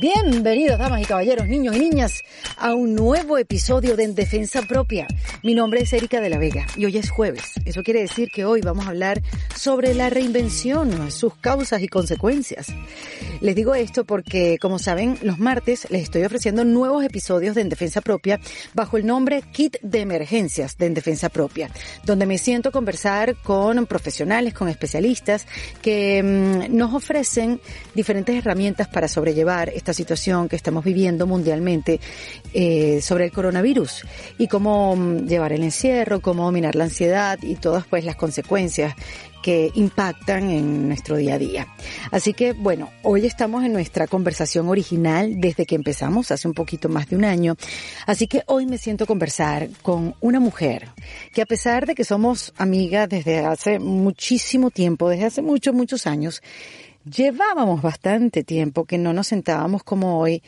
Bienvenidos, damas y caballeros, niños y niñas, a un nuevo episodio de En Defensa Propia. Mi nombre es Erika de la Vega y hoy es jueves. Eso quiere decir que hoy vamos a hablar sobre la reinvención, sus causas y consecuencias. Les digo esto porque, como saben, los martes les estoy ofreciendo nuevos episodios de En Defensa Propia bajo el nombre Kit de Emergencias de En Defensa Propia, donde me siento a conversar con profesionales, con especialistas que mmm, nos ofrecen diferentes herramientas para sobrellevar esta situación que estamos viviendo mundialmente eh, sobre el coronavirus y cómo mm, llevar el encierro, cómo dominar la ansiedad y todas pues las consecuencias que impactan en nuestro día a día. Así que bueno, hoy estamos en nuestra conversación original desde que empezamos hace un poquito más de un año. Así que hoy me siento conversar con una mujer que a pesar de que somos amigas desde hace muchísimo tiempo, desde hace muchos, muchos años, Llevábamos bastante tiempo que no nos sentábamos como hoy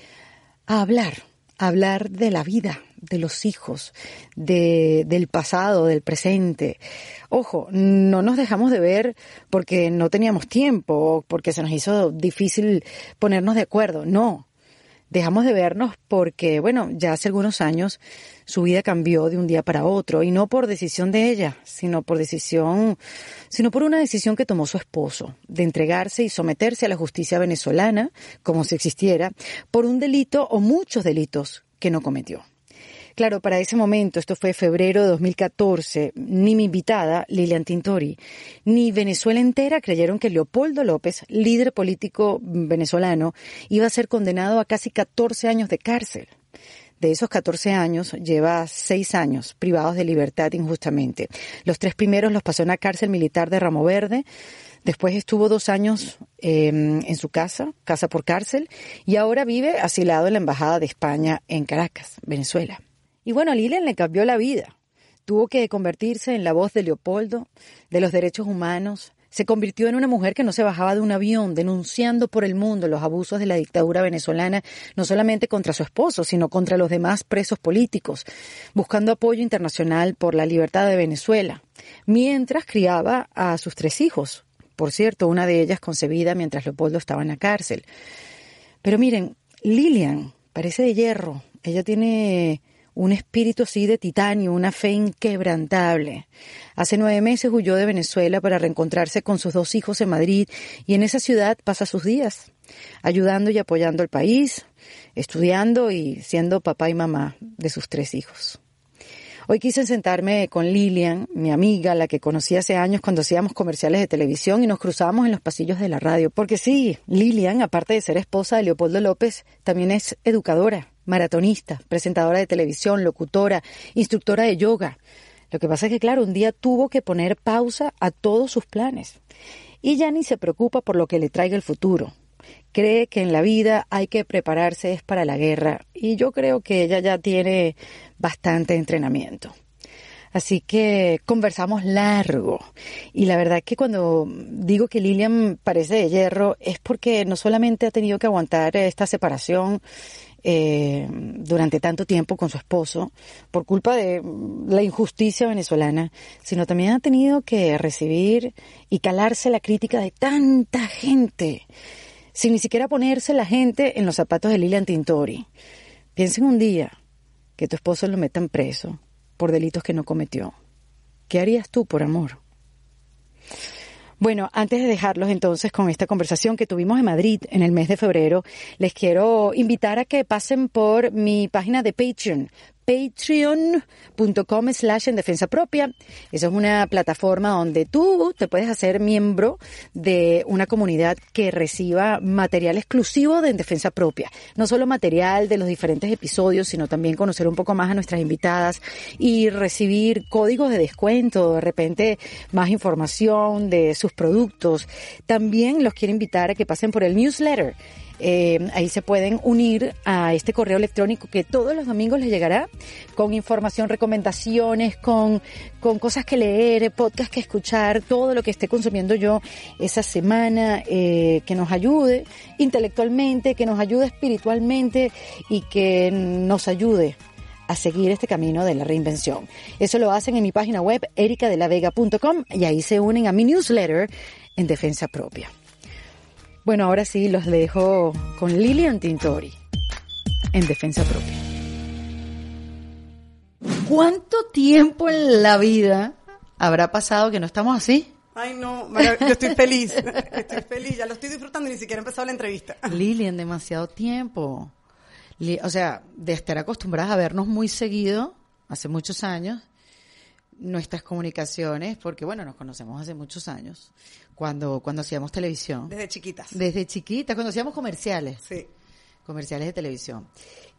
a hablar, a hablar de la vida, de los hijos, de, del pasado, del presente. Ojo, no nos dejamos de ver porque no teníamos tiempo, porque se nos hizo difícil ponernos de acuerdo. No, dejamos de vernos porque, bueno, ya hace algunos años su vida cambió de un día para otro y no por decisión de ella, sino por decisión, sino por una decisión que tomó su esposo de entregarse y someterse a la justicia venezolana, como si existiera, por un delito o muchos delitos que no cometió. Claro, para ese momento, esto fue febrero de 2014, ni mi invitada, Lilian Tintori, ni Venezuela entera creyeron que Leopoldo López, líder político venezolano, iba a ser condenado a casi 14 años de cárcel. De esos 14 años, lleva 6 años privados de libertad injustamente. Los tres primeros los pasó en la cárcel militar de Ramo Verde. Después estuvo dos años eh, en su casa, casa por cárcel, y ahora vive asilado en la Embajada de España en Caracas, Venezuela. Y bueno, Lilian le cambió la vida. Tuvo que convertirse en la voz de Leopoldo, de los derechos humanos. Se convirtió en una mujer que no se bajaba de un avión, denunciando por el mundo los abusos de la dictadura venezolana, no solamente contra su esposo, sino contra los demás presos políticos, buscando apoyo internacional por la libertad de Venezuela, mientras criaba a sus tres hijos. Por cierto, una de ellas concebida mientras Leopoldo estaba en la cárcel. Pero miren, Lilian parece de hierro. Ella tiene un espíritu así de titanio, una fe inquebrantable. Hace nueve meses huyó de Venezuela para reencontrarse con sus dos hijos en Madrid y en esa ciudad pasa sus días, ayudando y apoyando al país, estudiando y siendo papá y mamá de sus tres hijos. Hoy quise sentarme con Lilian, mi amiga, la que conocí hace años cuando hacíamos comerciales de televisión y nos cruzábamos en los pasillos de la radio. Porque sí, Lilian, aparte de ser esposa de Leopoldo López, también es educadora, maratonista, presentadora de televisión, locutora, instructora de yoga. Lo que pasa es que, claro, un día tuvo que poner pausa a todos sus planes. Y ya ni se preocupa por lo que le traiga el futuro. Cree que en la vida hay que prepararse es para la guerra. Y yo creo que ella ya tiene bastante entrenamiento. Así que conversamos largo. Y la verdad que cuando digo que Lilian parece de hierro es porque no solamente ha tenido que aguantar esta separación eh, durante tanto tiempo con su esposo por culpa de la injusticia venezolana, sino también ha tenido que recibir y calarse la crítica de tanta gente, sin ni siquiera ponerse la gente en los zapatos de Lilian Tintori. Piensen un día que tu esposo lo metan preso por delitos que no cometió. ¿Qué harías tú por amor? Bueno, antes de dejarlos entonces con esta conversación que tuvimos en Madrid en el mes de febrero, les quiero invitar a que pasen por mi página de Patreon, patreon.com slash en defensa propia. Esa es una plataforma donde tú te puedes hacer miembro de una comunidad que reciba material exclusivo de en defensa propia. No solo material de los diferentes episodios, sino también conocer un poco más a nuestras invitadas y recibir códigos de descuento, de repente más información de sus productos. También los quiero invitar a que pasen por el newsletter eh, ahí se pueden unir a este correo electrónico que todos los domingos les llegará con información, recomendaciones, con, con cosas que leer, podcast que escuchar, todo lo que esté consumiendo yo esa semana, eh, que nos ayude intelectualmente, que nos ayude espiritualmente y que nos ayude a seguir este camino de la reinvención. Eso lo hacen en mi página web ericadelavega.com y ahí se unen a mi newsletter en defensa propia. Bueno, ahora sí los dejo con Lilian Tintori en defensa propia. ¿Cuánto tiempo en la vida habrá pasado que no estamos así? Ay, no, yo estoy feliz, estoy feliz, ya lo estoy disfrutando, ni siquiera he empezado la entrevista. Lilian, demasiado tiempo. O sea, de estar acostumbradas a vernos muy seguido, hace muchos años, nuestras comunicaciones, porque bueno, nos conocemos hace muchos años, cuando, cuando hacíamos televisión. Desde chiquitas. Desde chiquitas, cuando hacíamos comerciales. Sí. Comerciales de televisión.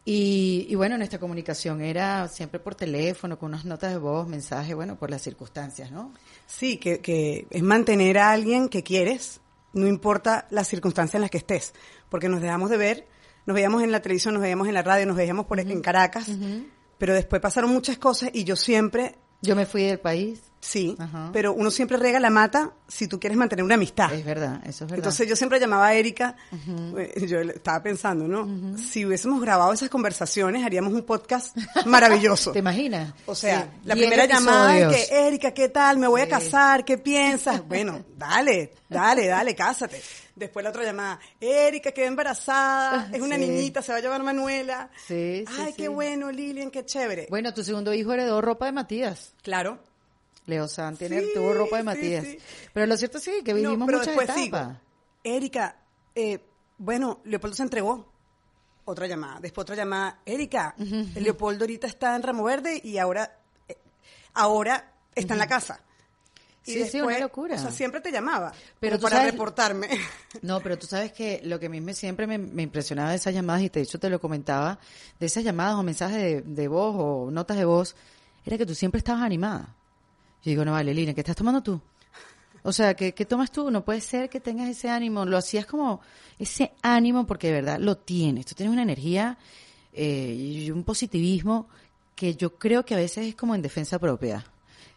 Y, y bueno, nuestra comunicación era siempre por teléfono, con unas notas de voz, mensajes, bueno, por las circunstancias, ¿no? Sí, que, que es mantener a alguien que quieres, no importa las circunstancias en las que estés, porque nos dejamos de ver, nos veíamos en la televisión, nos veíamos en la radio, nos veíamos por, en Caracas, pero después pasaron muchas cosas y yo siempre yo me fui del país. Sí, pero uno siempre rega la mata si tú quieres mantener una amistad. Es verdad, eso es verdad. Entonces yo siempre llamaba a Erika, eh, yo estaba pensando, ¿no? Si hubiésemos grabado esas conversaciones, haríamos un podcast maravilloso. ¿Te imaginas? O sea, la primera llamada que, Erika, ¿qué tal? Me voy a casar, ¿qué piensas? Bueno, dale, dale, dale, cásate. Después la otra llamada, Erika quedó embarazada, es una niñita, se va a llamar Manuela. Sí, sí Ay, qué bueno, Lilian, qué chévere. Bueno, tu segundo hijo heredó ropa de Matías. Claro. Leo San tiene, tuvo ropa de Matías. Pero lo cierto sí, que vivimos no, pero muchas etapas. Erika, eh, bueno, Leopoldo se entregó. Otra llamada. Después otra llamada. Erika, Leopoldo ahorita está en Ramo Verde y ahora, eh, ahora está en la casa. Y sí, sí, una locura. O sea, siempre te llamaba pero para reportarme. No, pero tú sabes que lo que a mí me, siempre me, impresionaba de esas llamadas, y de hecho te lo comentaba, de esas llamadas o mensajes de, voz o notas de voz, era que tú siempre estabas animada. Yo digo, no vale, Lina, ¿qué estás tomando tú? O sea, ¿qué, ¿qué, tomas tú? No puede ser que tengas ese ánimo. Lo hacías como ese ánimo porque de verdad lo tienes. Tú tienes una energía eh, y un positivismo que yo creo que a veces es como en defensa propia.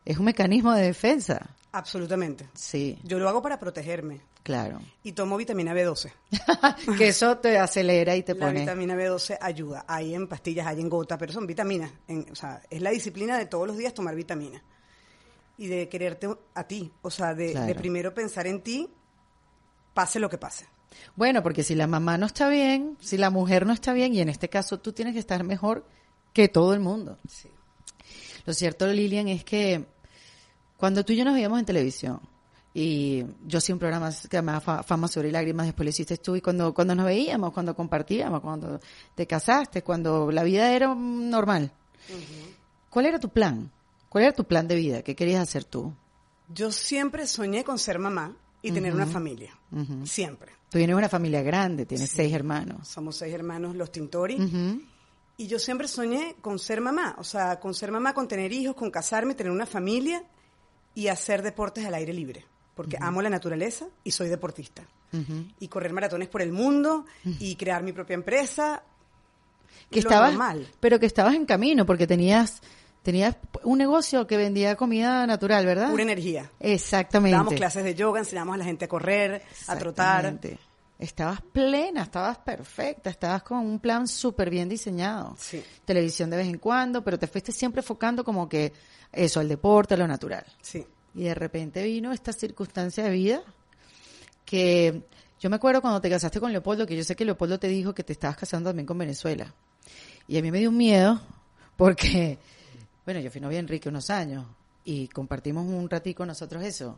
Es un mecanismo de defensa. Absolutamente. Sí. Yo lo hago para protegerme. Claro. Y tomo vitamina B12. que eso te acelera y te pone. La vitamina B12 ayuda. Hay en pastillas, hay en gota, pero son vitaminas. o sea, es la disciplina de todos los días tomar vitamina. Y de quererte a ti. O sea, de, de primero pensar en ti, pase lo que pase. Bueno, porque si la mamá no está bien, si la mujer no está bien, y en este caso tú tienes que estar mejor que todo el mundo. Sí. Lo cierto, Lilian, es que cuando tú y yo nos veíamos en televisión, y yo hacía un programa que llamaba Fama sobre lágrimas, después lo hiciste tú, y cuando, cuando nos veíamos, cuando compartíamos, cuando te casaste, cuando la vida era normal, ¿cuál era tu plan? ¿Cuál era tu plan de vida? ¿Qué querías hacer tú? Yo siempre soñé con ser mamá y tener una familia. Siempre. Tú tienes una familia grande, tienes seis hermanos. Somos seis hermanos, los Tintori. Y yo siempre soñé con ser mamá, o sea, con ser mamá, con tener hijos, con casarme, tener una familia y hacer deportes al aire libre, porque amo la naturaleza y soy deportista. Y correr maratones por el mundo y crear mi propia empresa. Que estabas, pero que estabas en camino, porque tenías tenías un negocio que vendía comida natural, ¿verdad? Pura energía. Exactamente. Dábamos clases de yoga, enseñamos a la gente a correr, a trotar. Estabas plena, estabas perfecta, estabas con un plan súper bien diseñado. Sí. Televisión de vez en cuando, pero te fuiste siempre enfocando como que eso, al deporte, a lo natural. Sí. Y de repente vino esta circunstancia de vida que yo me acuerdo cuando te casaste con Leopoldo, que yo sé que Leopoldo te dijo que te estabas casando también con Venezuela. Y a mí me dio un miedo porque, bueno, yo fui novia de Enrique unos años y compartimos un ratico nosotros eso.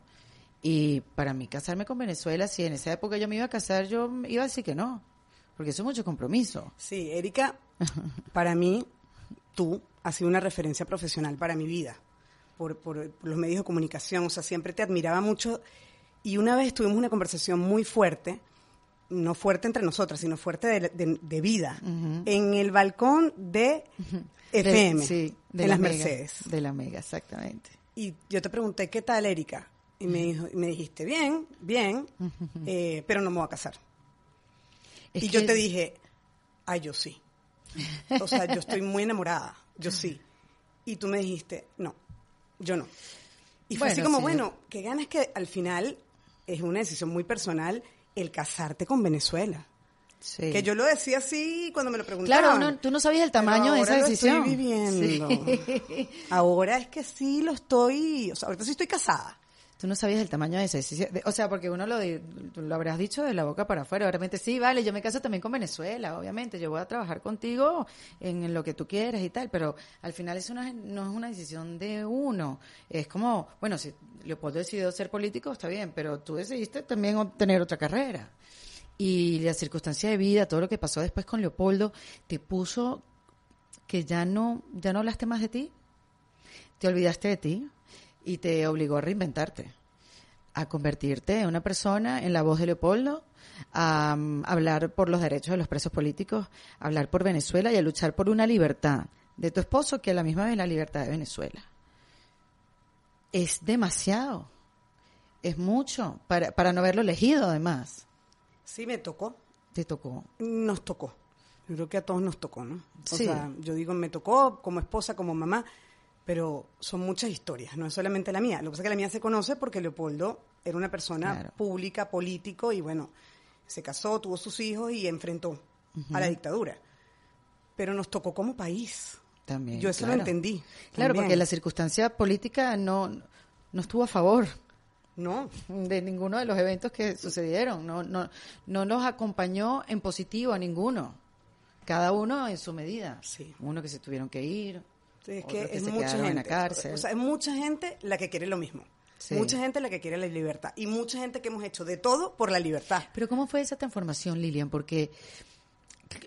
Y para mí casarme con Venezuela, si en esa época yo me iba a casar, yo iba a decir que no, porque eso es mucho compromiso. Sí, Erika, para mí, tú has sido una referencia profesional para mi vida, por, por, los medios de comunicación, o sea, siempre te admiraba mucho. Y una vez tuvimos una conversación muy fuerte, no fuerte entre nosotras, sino fuerte de, vida, en el balcón de FM, de, de las Mercedes. De la Mega, exactamente. Y yo te pregunté, ¿qué tal, Erika? Y me, dijo, me dijiste, bien, bien, eh, pero no me voy a casar. y yo te dije, ay, yo sí. O sea, yo estoy muy enamorada, yo sí. Y tú me dijiste, no, yo no. Y fue así como, bueno, qué ganas que al final es una decisión muy personal el casarte con Venezuela. Sí. Que yo lo decía así cuando me lo preguntaban. Claro, tú no sabías el tamaño de esa decisión. Estoy viviendo. Ahora es que sí lo estoy, o sea, ahorita sí estoy casada. Tú no sabías el tamaño de ese. O sea, porque uno lo, lo habrás dicho de la boca para afuera. Realmente sí, vale, yo me caso también con Venezuela, obviamente. Yo voy a trabajar contigo en, lo que tú quieras y tal, pero al final eso no es, no es una decisión de uno. Es como, bueno, si Leopoldo decidió ser político, está bien, pero tú decidiste también obtener otra carrera. Y la circunstancia de vida, todo lo que pasó después con Leopoldo, te puso que ya no, ya no hablaste más de ti, te olvidaste de ti y te obligó a reinventarte, a convertirte en una persona, en la voz de Leopoldo, a, mm, hablar por los derechos de los presos políticos, a hablar por Venezuela y a luchar por una libertad de tu esposo que a la misma vez la libertad de Venezuela. Es demasiado, es mucho para, para no haberlo elegido además. Sí, me tocó. ¿Te tocó? Nos tocó. Yo creo que a todos nos tocó, ¿no? O sea, yo digo, me tocó como esposa, como mamá, pero son muchas historias, no es solamente la mía. Lo que pasa es que la mía se conoce porque Leopoldo era una persona pública, político, y bueno, se casó, tuvo sus hijos y enfrentó a la dictadura. Pero nos tocó como país. También. Yo eso lo entendí. Claro, porque la circunstancia política no, no estuvo a favor. No. De ninguno de los eventos que sucedieron. No, no, no nos acompañó en positivo a ninguno. Cada uno en su medida. Sí. Uno que se tuvieron que ir, es que, es mucha gente. En la cárcel. O sea, es mucha gente la que quiere lo mismo. Mucha gente la que quiere la libertad. Y mucha gente que hemos hecho de todo por la libertad. Pero ¿cómo fue esa transformación, Lilian? Porque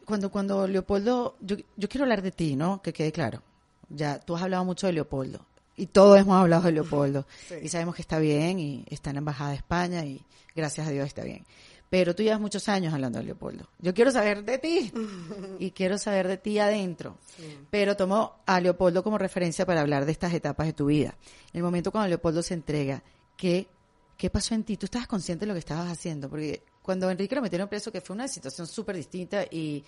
cuando, cuando Leopoldo, yo, yo quiero hablar de ti, ¿no? Que quede claro. Ya, tú has hablado mucho de Leopoldo. Y todos hemos hablado de Leopoldo. Y sabemos que está bien y está en la Embajada de España y gracias a Dios está bien pero tú llevas muchos años hablando de Leopoldo. Yo quiero saber de ti y quiero saber de ti adentro. Pero tomo a Leopoldo como referencia para hablar de estas etapas de tu vida. En el momento cuando Leopoldo se entrega, ¿qué, qué pasó en ti? ¿Tú estabas consciente de lo que estabas haciendo? Porque cuando Enrique lo metieron preso, que fue una situación súper distinta y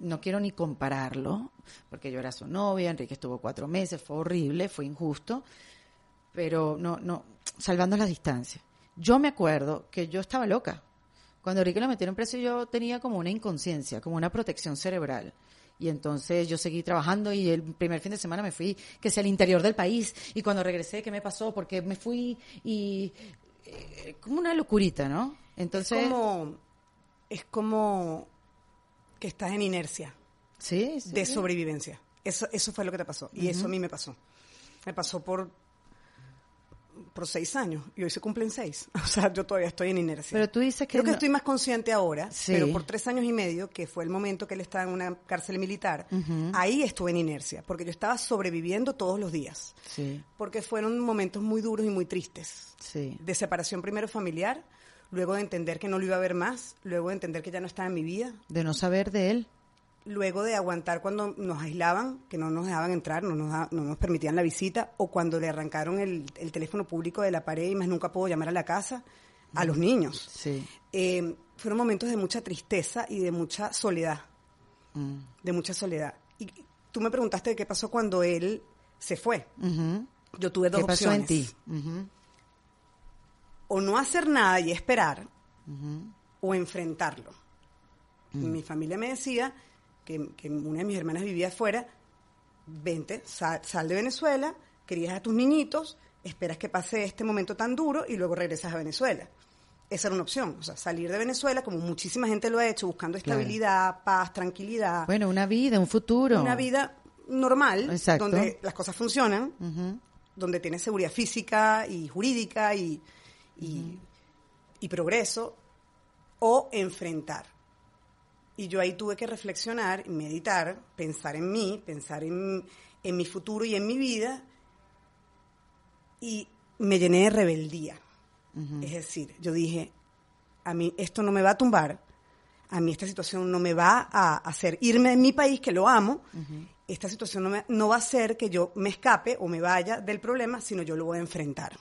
no quiero ni compararlo, porque yo era su novia, Enrique estuvo cuatro meses, fue horrible, fue injusto, pero no, no, salvando las distancias. Yo me acuerdo que yo estaba loca cuando Enrique lo metieron preso yo tenía como una inconsciencia, como una protección cerebral. Y entonces yo seguí trabajando y el primer fin de semana me fui, que sea al interior del país. Y cuando regresé, ¿qué me pasó? Porque me fui y... Eh, como una locurita, ¿no? Entonces... Es como, es como que estás en inercia. Sí, De sobrevivencia. Eso, eso fue lo que te pasó. Y eso a mí me pasó. Me pasó por por seis años y hoy se cumplen seis. O sea, yo todavía estoy en inercia. Pero tú dices que. Creo que estoy más consciente ahora, pero por tres años y medio, que fue el momento que él estaba en una cárcel militar, ahí estuve en inercia, porque yo estaba sobreviviendo todos los días. Sí. Porque fueron momentos muy duros y muy tristes. Sí. De separación primero familiar, luego de entender que no lo iba a ver más, luego de entender que ya no estaba en mi vida. De no saber de él luego de aguantar cuando nos aislaban, que no nos dejaban entrar, no nos, no nos permitían la visita, o cuando le arrancaron el, teléfono público de la pared y más nunca puedo llamar a la casa, a los niños. Sí. Eh, fueron momentos de mucha tristeza y de mucha soledad. Mm. De mucha soledad. Y tú me preguntaste qué pasó cuando él se fue. Yo tuve dos ¿Qué pasó en ti? O no hacer nada y esperar, o enfrentarlo. Mm. Mi familia me decía que, una de mis hermanas vivía afuera, vente, sal, de Venezuela, crías a tus niñitos, esperas que pase este momento tan duro y luego regresas a Venezuela. Esa era una opción, o sea, salir de Venezuela, como muchísima gente lo ha hecho, buscando estabilidad, paz, tranquilidad. Bueno, una vida, un futuro. Una vida normal, donde las cosas funcionan, donde tienes seguridad física y jurídica y, y progreso, o enfrentar. Y yo ahí tuve que reflexionar, meditar, pensar en mí, pensar en, mi futuro y en mi vida. Y me llené de rebeldía. Es decir, yo dije, a mí esto no me va a tumbar, a mí esta situación no me va a hacer irme de mi país, que lo amo, esta situación no, no, va a hacer que yo me escape o me vaya del problema, sino yo lo voy a enfrentar.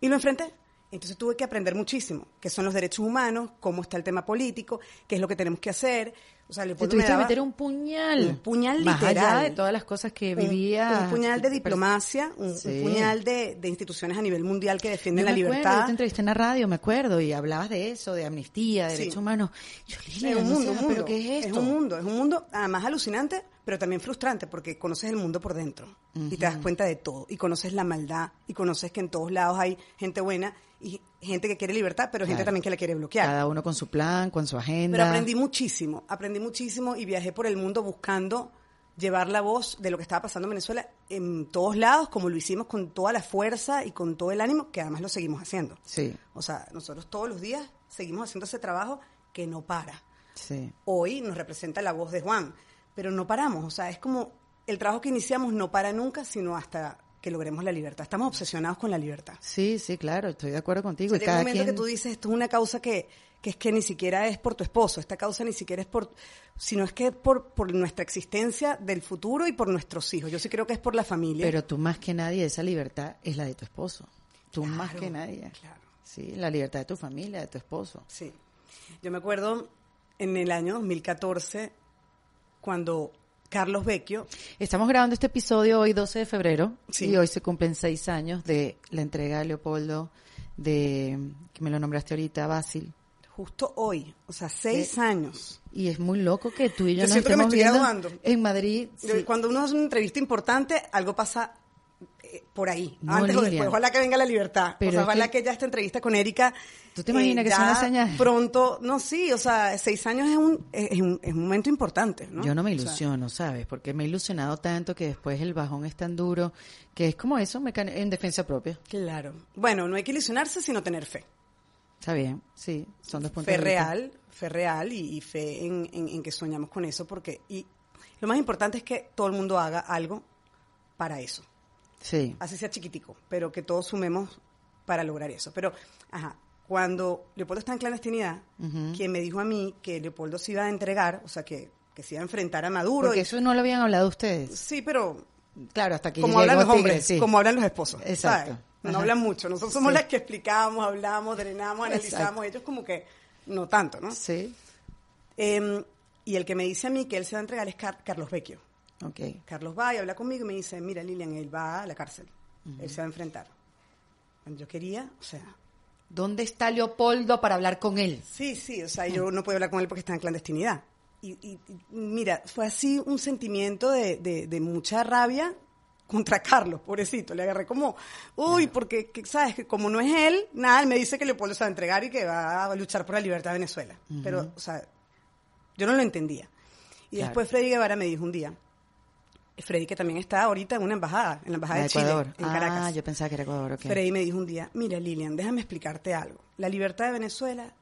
Y lo enfrenté. Entonces tuve que aprender muchísimo, qué son los derechos humanos, cómo está el tema político, qué es lo que tenemos que hacer, O sea, Leopoldo me daba meter un puñal. Un puñal literal. de todas las cosas que vivía. Un, puñal de diplomacia, un, puñal de, instituciones a nivel mundial que defienden la libertad. Yo te entrevisté en la radio, me acuerdo, y hablabas de eso, de amnistía, de derechos humanos. Yo, es un mundo, ¿pero qué es esto? Es un mundo, es un mundo además alucinante, pero también frustrante, porque conoces el mundo por dentro y te das cuenta de todo. Y conoces la maldad, y conoces que en todos lados hay gente buena y gente que quiere libertad, pero gente también que la quiere bloquear. Cada uno con su plan, con su agenda. Pero aprendí muchísimo, aprendí muchísimo y viajé por el mundo buscando llevar la voz de lo que estaba pasando en Venezuela en todos lados, como lo hicimos con toda la fuerza y con todo el ánimo, que además lo seguimos haciendo. Sí. O sea, nosotros todos los días seguimos haciendo ese trabajo que no para. Sí. Hoy nos representa la voz de Juan, pero no paramos. O sea, es como el trabajo que iniciamos no para nunca, sino hasta que logremos la libertad. Estamos obsesionados con la libertad. Sí, sí, claro, estoy de acuerdo contigo. y cada momento que tú dices, esto es una causa que, que es que ni siquiera es por tu esposo, esta causa ni siquiera es por, sino es que es por, por nuestra existencia del futuro y por nuestros hijos. Yo sí creo que es por la familia. Pero tú más que nadie, esa libertad es la de tu esposo. Tú más que nadie. Claro. Sí, la libertad de tu familia, de tu esposo. Sí. Yo me acuerdo en el año 2014, cuando Carlos Vecchio. Estamos grabando este episodio hoy 12 de febrero y hoy se cumplen seis años de la entrega de Leopoldo de, que me lo nombraste ahorita, Basil. Justo hoy, o sea, seis años. Y es muy loco que tú y yo, nos estemos viendo en Madrid. Cuando uno hace una entrevista importante, algo pasa por ahí, antes o después. Ojalá que venga la libertad. Pero ojalá que... ya esta entrevista con Erika. ¿Tú te imaginas que son las? Pronto, no, sí, o sea, seis años es un, es un, es un momento importante, ¿no? Yo no me ilusiono, ¿sabes? Porque me he ilusionado tanto que después el bajón es tan duro que es como eso, en defensa propia. Claro. Bueno, no hay que ilusionarse, sino tener fe. Está bien, sí, son dos puntos Fe real, fe real y, fe en, en que soñamos con eso, porque y lo más importante es que todo el mundo haga algo para eso. Sí. Así sea chiquitico, pero que todos sumemos para lograr eso. Pero, ajá, cuando Leopoldo está en clandestinidad, quien me dijo a mí que Leopoldo se iba a entregar, o sea, que, que se iba a enfrentar a Maduro. Porque eso no lo habían hablado ustedes. Sí, pero... Claro, hasta que Como hablan los hombres, como hablan los esposos. Exacto. No hablan mucho. Nosotros somos las que explicamos, hablamos, drenamos, analizamos. Ellos como que no tanto, ¿no? Sí. Em, y el que me dice a mí que él se va a entregar es Carlos Vecchio. Okay. Carlos va y habla conmigo y me dice, mira Lilian, él va a la cárcel, él se va a enfrentar. Yo quería, o sea... ¿Dónde está Leopoldo para hablar con él? Sí, sí, o sea, yo no puedo hablar con él porque está en clandestinidad. Y, mira, fue así un sentimiento de, de, mucha rabia contra Carlos, pobrecito. Le agarré como, uy, porque, ¿sabes? Que como no es él, nada, él me dice que Leopoldo se va a entregar y que va a luchar por la libertad de Venezuela. Pero, o sea, yo no lo entendía. Y después Freddy Guevara me dijo un día, Freddy, que también está ahorita en una embajada, en la embajada de, Chile, en Caracas. Ah, yo pensaba que era Ecuador, Freddy me dijo un día, mira Lilian, déjame explicarte algo. La libertad de Venezuela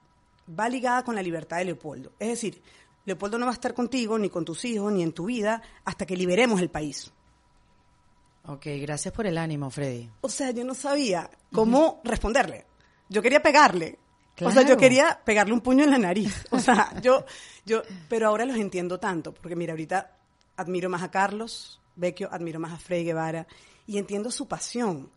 va ligada con la libertad de Leopoldo. Es decir, Leopoldo no va a estar contigo, ni con tus hijos, ni en tu vida, hasta que liberemos el país. Ok, gracias por el ánimo, Freddy. O sea, yo no sabía cómo responderle. Yo quería pegarle. O sea, yo quería pegarle un puño en la nariz. O sea, yo, yo, pero ahora los entiendo tanto, porque mira, ahorita admiro más a Carlos Vecchio, admiro más a Frei Guevara y entiendo su pasión.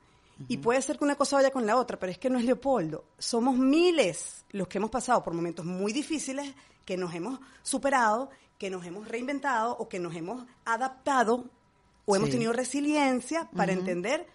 Y puede ser que una cosa vaya con la otra, pero es que no es Leopoldo. Somos miles los que hemos pasado por momentos muy difíciles, que nos hemos superado, que nos hemos reinventado o que nos hemos adaptado o hemos tenido resiliencia para entender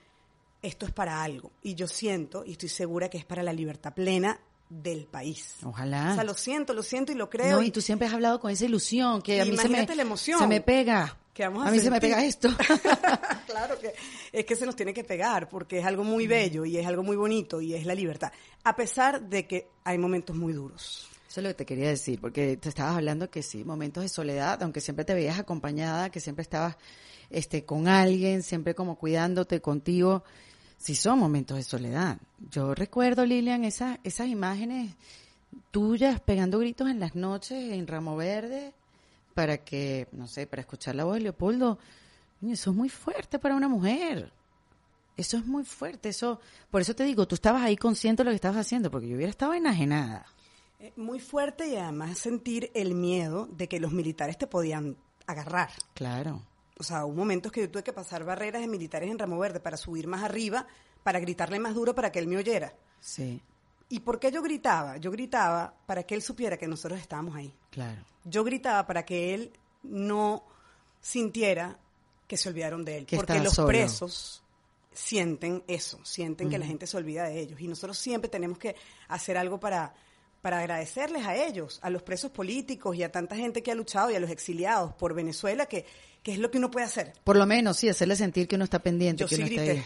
esto es para algo. Y yo siento y estoy segura que es para la libertad plena del país. Ojalá. O sea, lo siento, lo siento y lo creo. y, tú siempre has hablado con esa ilusión que a mí se me, la emoción se me pega. a, mí se me pega esto. claro que es que se nos tiene que pegar porque es algo muy bello y es algo muy bonito y es la libertad. A pesar de que hay momentos muy duros. Eso es lo que te quería decir, porque te estabas hablando que sí, momentos de soledad, aunque siempre te veías acompañada, que siempre estabas este con alguien, siempre como cuidándote contigo sí son momentos de soledad. Yo recuerdo, Lilian, esas, esas imágenes tuyas pegando gritos en las noches en Ramo Verde para que, no sé, para escuchar la voz de Leopoldo. Eso es muy fuerte para una mujer. Eso es muy fuerte. Eso, por eso te digo, tú estabas ahí consciente de lo que estabas haciendo, porque yo hubiera estado enajenada. Eh, muy fuerte y además sentir el miedo de que los militares te podían agarrar. Claro o sea, hubo momentos que yo tuve que pasar barreras de militares en Ramo Verde para subir más arriba, para gritarle más duro para que él me oyera. Sí. ¿Y por qué yo gritaba? Yo gritaba para que él supiera que nosotros estábamos ahí. Claro. Yo gritaba para que él no sintiera que se olvidaron de él. porque los presos sienten eso, sienten que la gente se olvida de ellos. Y nosotros siempre tenemos que hacer algo para, para agradecerles a ellos, a los presos políticos y a tanta gente que ha luchado y a los exiliados por Venezuela, que, que es lo que uno puede hacer. Por lo menos, sí, hacerle sentir que uno está pendiente, que uno está ahí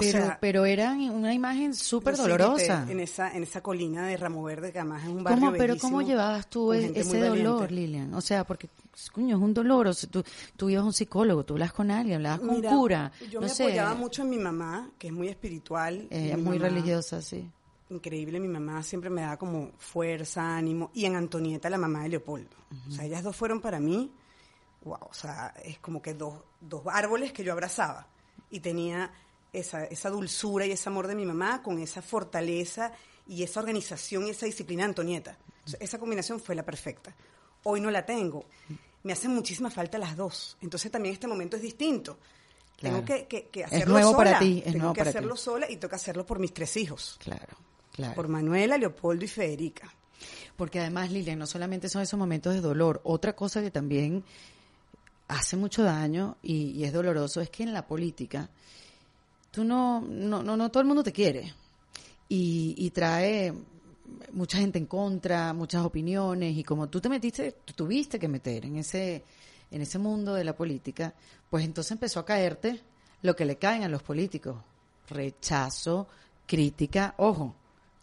pero, pero eran una imagen súper dolorosa. En esa, en esa colina de Ramo Verde, que además es un barrio ¿Cómo, Pero ¿cómo llevabas tú e-, ese dolor, Lilian? O sea, porque, coño, es un dolor. O sea, tú, tú ibas a un psicólogo, tú hablas con alguien, hablabas con un cura. Yo me apoyaba mucho en mi mamá, que es muy espiritual. es muy religiosa, sí. Increíble, mi mamá siempre me da como fuerza, ánimo. Y en Antonieta, la mamá de Leopoldo. O sea, ellas dos fueron para mí, wow, o sea, es como que dos, dos árboles que yo abrazaba. Y tenía esa, esa dulzura y ese amor de mi mamá con esa fortaleza y esa organización y esa disciplina de Antonieta. esa combinación fue la perfecta. Hoy no la tengo. Me hacen muchísima falta las dos. Entonces también este momento es distinto. Tengo que, que, hacerlo es nuevo sola. Para ti, tengo que hacerlo sola y tengo que hacerlo por mis tres hijos. Claro, claro. Por Manuela, Leopoldo y Federica. Porque además, Lilian, no solamente son esos momentos de dolor, otra cosa que también hace mucho daño y, y es doloroso es que en la política tú no, no, no, no todo el mundo te quiere. Y, trae mucha gente en contra, muchas opiniones, y como tú te metiste, tuviste que meter en ese, en ese mundo de la política, pues entonces empezó a caerte lo que le caen a los políticos. Rechazo, crítica, ojo,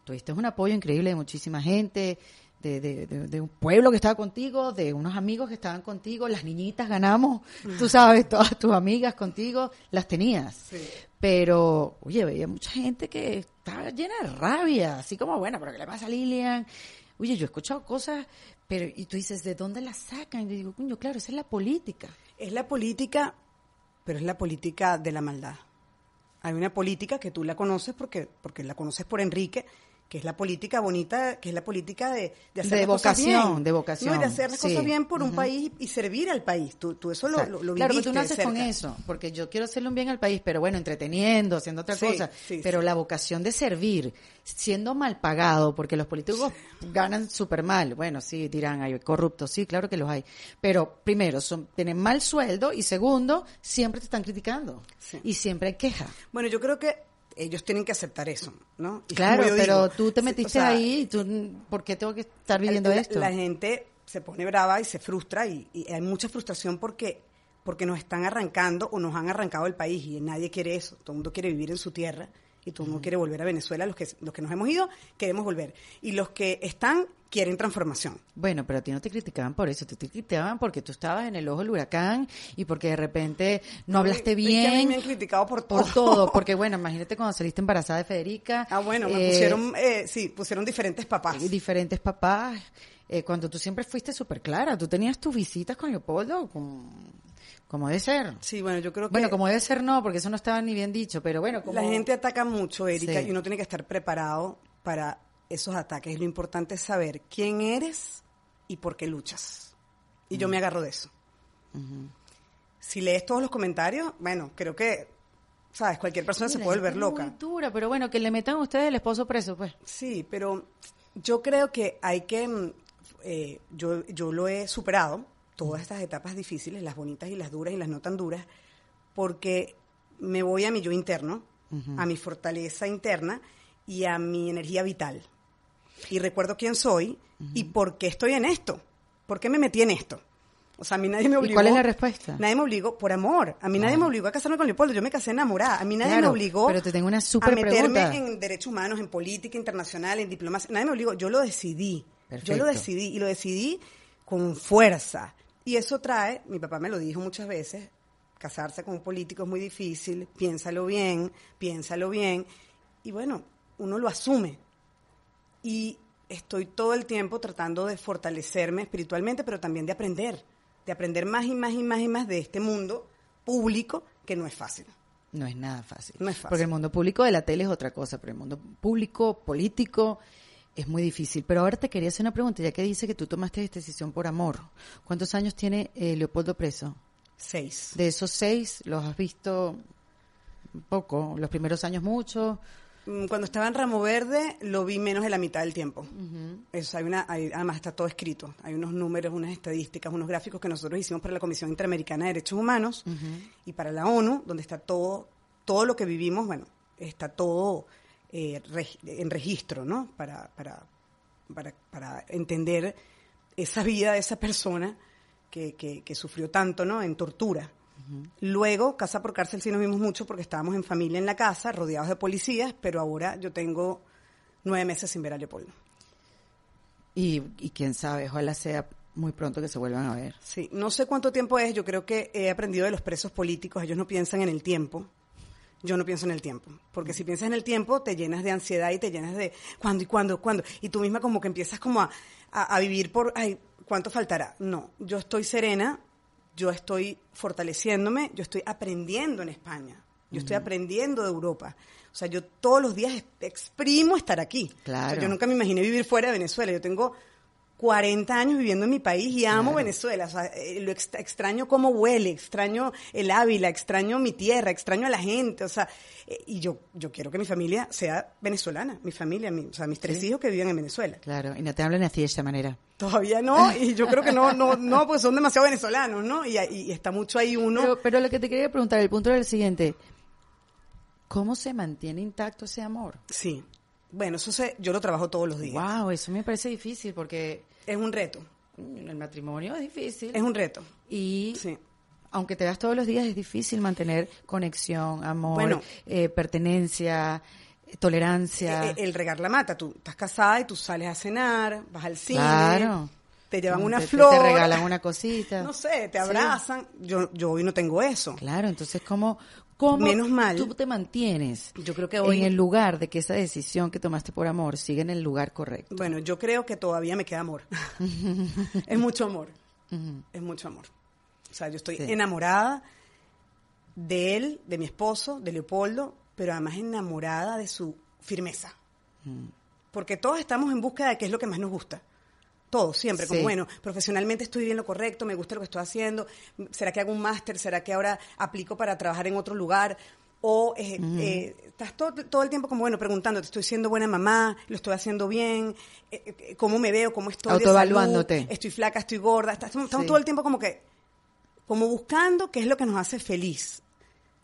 tuviste un apoyo increíble de muchísima gente, de, de, de, un pueblo que estaba contigo, de unos amigos que estaban contigo, las niñitas ganamos, tú sabes, todas tus amigas contigo, las tenías. Sí. Pero, oye, veía mucha gente que estaba llena de rabia, así como, bueno, pero ¿qué le pasa a Lilian? Oye, yo he escuchado cosas, pero, y tú dices, ¿de dónde las sacan? Y digo, coño, claro, esa es la política. Es la política, pero es la política de la maldad. Hay una política que tú la conoces porque, porque la conoces por Enrique, que es la política bonita, que es la política de, de hacer de vocación, de vocación, no, de hacer las cosas bien por un país y servir al país. Tú, tú eso lo, lo, Claro, pero tú no haces con eso, porque yo quiero hacerle un bien al país, pero bueno, entreteniendo, haciendo otra cosa. pero la vocación de servir, siendo mal pagado, porque los políticos ganan súper mal. Bueno, sí, dirán, hay corruptos, sí, claro que los hay. Pero primero, son, tienen mal sueldo y segundo, siempre te están criticando. Y siempre hay queja. Bueno, yo creo que ellos tienen que aceptar eso, ¿no? claro, pero tú te metiste ahí, tú, ¿por qué tengo que estar viviendo esto? La gente se pone brava y se frustra y, hay mucha frustración porque porque nos están arrancando o nos han arrancado el país y nadie quiere eso, todo el mundo quiere vivir en su tierra y todo el mundo quiere volver a Venezuela, los que los que nos hemos ido queremos volver y los que están quieren transformación. Bueno, pero a ti no te criticaban por eso, te criticaban porque tú estabas en el ojo del huracán y porque de repente no hablaste bien. a mí me han criticado por todo. Por todo, porque bueno, imagínate cuando saliste embarazada de Federica. Ah, bueno, me eh, pusieron, eh, sí, pusieron diferentes papás. Diferentes papás. Eh, cuando tú siempre fuiste súper clara, tú tenías tus visitas con Leopoldo, como debe ser. Sí, bueno, yo creo que... Bueno, como debe ser no, porque eso no estaba ni bien dicho, pero bueno, como... La gente ataca mucho, Erika, y uno tiene que estar preparado para esos ataques. Lo importante es saber quién eres y por qué luchas. Y yo me agarro de eso. Si lees todos los comentarios, bueno, creo que, ¿sabes? Cualquier persona se puede volver loca. dura, pero bueno, que le metan a ustedes el esposo preso, pues. Sí, pero yo creo que hay que, mm, eh, yo, yo lo he superado, todas estas etapas difíciles, las bonitas y las duras y las no tan duras, porque me voy a mi yo interno, a mi fortaleza interna y a mi energía vital y recuerdo quién soy y por qué estoy en esto. ¿Por qué me metí en esto? O sea, a mí nadie me obligó. ¿Y cuál es la respuesta? Nadie me obligó por amor. A mí nadie me obligó a casarme con Leopoldo. Yo me casé enamorada. A mí nadie me obligó pero te tengo una super a meterme en derechos humanos, en política internacional, en diplomacia. Nadie me obligó. Yo lo decidí. Yo lo decidí y lo decidí con fuerza. Y eso trae, mi papá me lo dijo muchas veces, casarse con un político es muy difícil, piénsalo bien, piénsalo bien. Y bueno, uno lo asume y estoy todo el tiempo tratando de fortalecerme espiritualmente, pero también de aprender, de aprender más y más y más y más de este mundo público que no es fácil. No es nada fácil. No es fácil. Porque el mundo público de la tele es otra cosa, pero el mundo público, político, es muy difícil. Pero ahora te quería hacer una pregunta, ya que dice que tú tomaste esta decisión por amor. ¿Cuántos años tiene eh, Leopoldo preso? Seis. De esos seis, ¿los has visto poco? ¿Los primeros años mucho? Mm, cuando estaba en Ramo Verde lo vi menos de la mitad del tiempo. Eso, hay una, además está todo escrito. Hay unos números, unas estadísticas, unos gráficos que nosotros hicimos para la Comisión Interamericana de Derechos Humanos y para la ONU, donde está todo, todo lo que vivimos, bueno, está todo eh, en registro, ¿no? Para, para, para, para, entender esa vida de esa persona que, que, sufrió tanto, ¿no? En tortura. Luego, casa por cárcel sí nos vimos mucho porque estábamos en familia en la casa, rodeados de policías, pero ahora yo tengo nueve meses sin ver a Leopoldo. Y, y quién sabe, ojalá sea muy pronto que se vuelvan a ver. Sí, no sé cuánto tiempo es, yo creo que he aprendido de los presos políticos, ellos no piensan en el tiempo, yo no pienso en el tiempo, porque si piensas en el tiempo te llenas de ansiedad y te llenas de cuándo y cuándo, cuándo, y tú misma como que empiezas como a, a, vivir por, ay, ¿cuánto faltará? No, yo estoy serena, yo estoy fortaleciéndome, yo estoy aprendiendo en España, yo estoy aprendiendo de Europa. O sea, yo todos los días exprimo estar aquí. Claro. yo nunca me imaginé vivir fuera de Venezuela. Yo tengo 40 años viviendo en mi país y amo Venezuela. O sea, eh, lo extraño cómo huele, extraño el Ávila, extraño mi tierra, extraño a la gente. O sea, eh, y yo, yo quiero que mi familia sea venezolana, mi familia, o sea, mis tres hijos que viven en Venezuela. Claro, y no te hablan así de esta manera. Todavía no, y yo creo que no, no, no, pues son demasiado venezolanos, ¿no? Y, y está mucho ahí uno. Pero, pero lo que te quería preguntar, el punto era el siguiente. ¿Cómo se mantiene intacto ese amor? Sí. Bueno, eso se, yo lo trabajo todos los días. Wow, eso me parece difícil porque es un reto. El matrimonio es difícil. Es un reto. Y aunque te das todos los días, es difícil mantener conexión, amor, eh, pertenencia, tolerancia. El, eh, el, regar la mata. Tú estás casada y tú sales a cenar, vas al cine. Claro. Te llevan una flor. Te regalan una cosita. No sé, te abrazan. Yo, yo hoy no tengo eso. Claro, entonces, ¿cómo, ¿Cómo Menos mal. tú te mantienes yo creo que hoy, en el lugar de que esa decisión que tomaste por amor sigue en el lugar correcto? Bueno, yo creo que todavía me queda amor. es mucho amor. Es mucho amor. O sea, yo estoy enamorada de él, de mi esposo, de Leopoldo, pero además enamorada de su firmeza. Porque todos estamos en búsqueda de qué es lo que más nos gusta todo, siempre, como bueno, profesionalmente estoy bien lo correcto, me gusta lo que estoy haciendo, ¿será que hago un máster? ¿Será que ahora aplico para trabajar en otro lugar? O eh, eh, estás todo, el tiempo como, bueno, preguntándote, ¿estoy siendo buena mamá? ¿Lo estoy haciendo bien? Eh, ¿Cómo me veo? ¿Cómo estoy? Autoevaluándote. ¿Estoy flaca? ¿Estoy gorda? Estamos, todo el tiempo como que, como buscando qué es lo que nos hace feliz.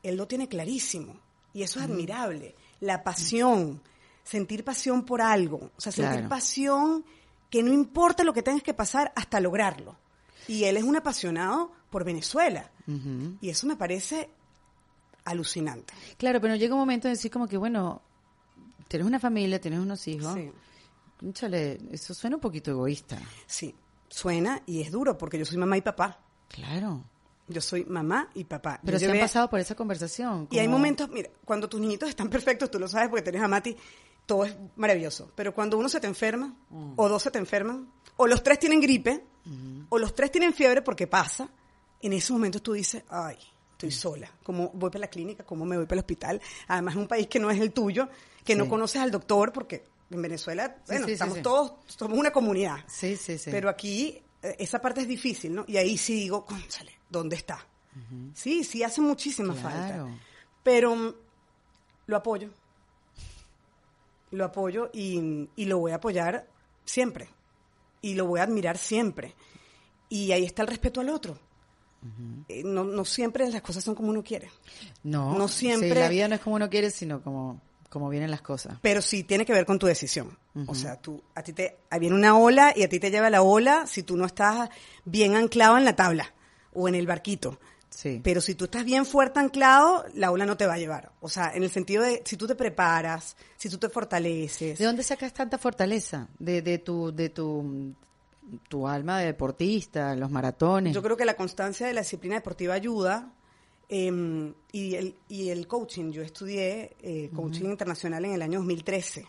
Él lo tiene clarísimo y eso es admirable. La pasión, sentir pasión por algo, o sea, sentir pasión que no importa lo que tengas que pasar hasta lograrlo. Y él es un apasionado por Venezuela. Y eso me parece alucinante. Claro, pero llega un momento de decir como que, bueno, tienes una familia, tienes unos hijos. Sí. eso suena un poquito egoísta. Sí, suena y es duro porque yo soy mamá y papá. Claro. Yo soy mamá y papá. Pero se han pasado por esa conversación. Y hay momentos, mira, cuando tus niñitos están perfectos, tú lo sabes porque tenés a Mati, todo es maravilloso. Pero cuando uno se te enferma, mm. o dos se te enferman, o los tres tienen gripe, mm. o los tres tienen fiebre porque pasa, en esos momentos tú dices, ay, estoy mm. sola. ¿Cómo voy para la clínica? ¿Cómo me voy para el hospital? Además es un país que no es el tuyo, que no conoces al doctor porque en Venezuela, bueno, estamos todos, somos una comunidad. Sí, sí, sí. Pero aquí eh, esa parte es difícil, ¿no? Y ahí sí digo, cónchale, ¿dónde está? Sí, sí hace muchísima falta. Pero lo apoyo lo apoyo y, lo voy a apoyar siempre. Y lo voy a admirar siempre. Y ahí está el respeto al otro. Eh, no, no siempre las cosas son como uno quiere. No, no siempre. la vida no es como uno quiere, sino como, como vienen las cosas. Pero sí tiene que ver con tu decisión. O sea, tú, a ti te, viene una ola y a ti te lleva la ola si tú no estás bien anclado en la tabla o en el barquito. Pero si tú estás bien fuerte anclado, la ola no te va a llevar. O sea, en el sentido de si tú te preparas, si tú te fortaleces. ¿De dónde sacas tanta fortaleza? De, de tu, de tu, tu alma de deportista, los maratones. Yo creo que la constancia de la disciplina deportiva ayuda. Em, y, el, y el coaching, yo estudié eh, coaching internacional en el año 2013.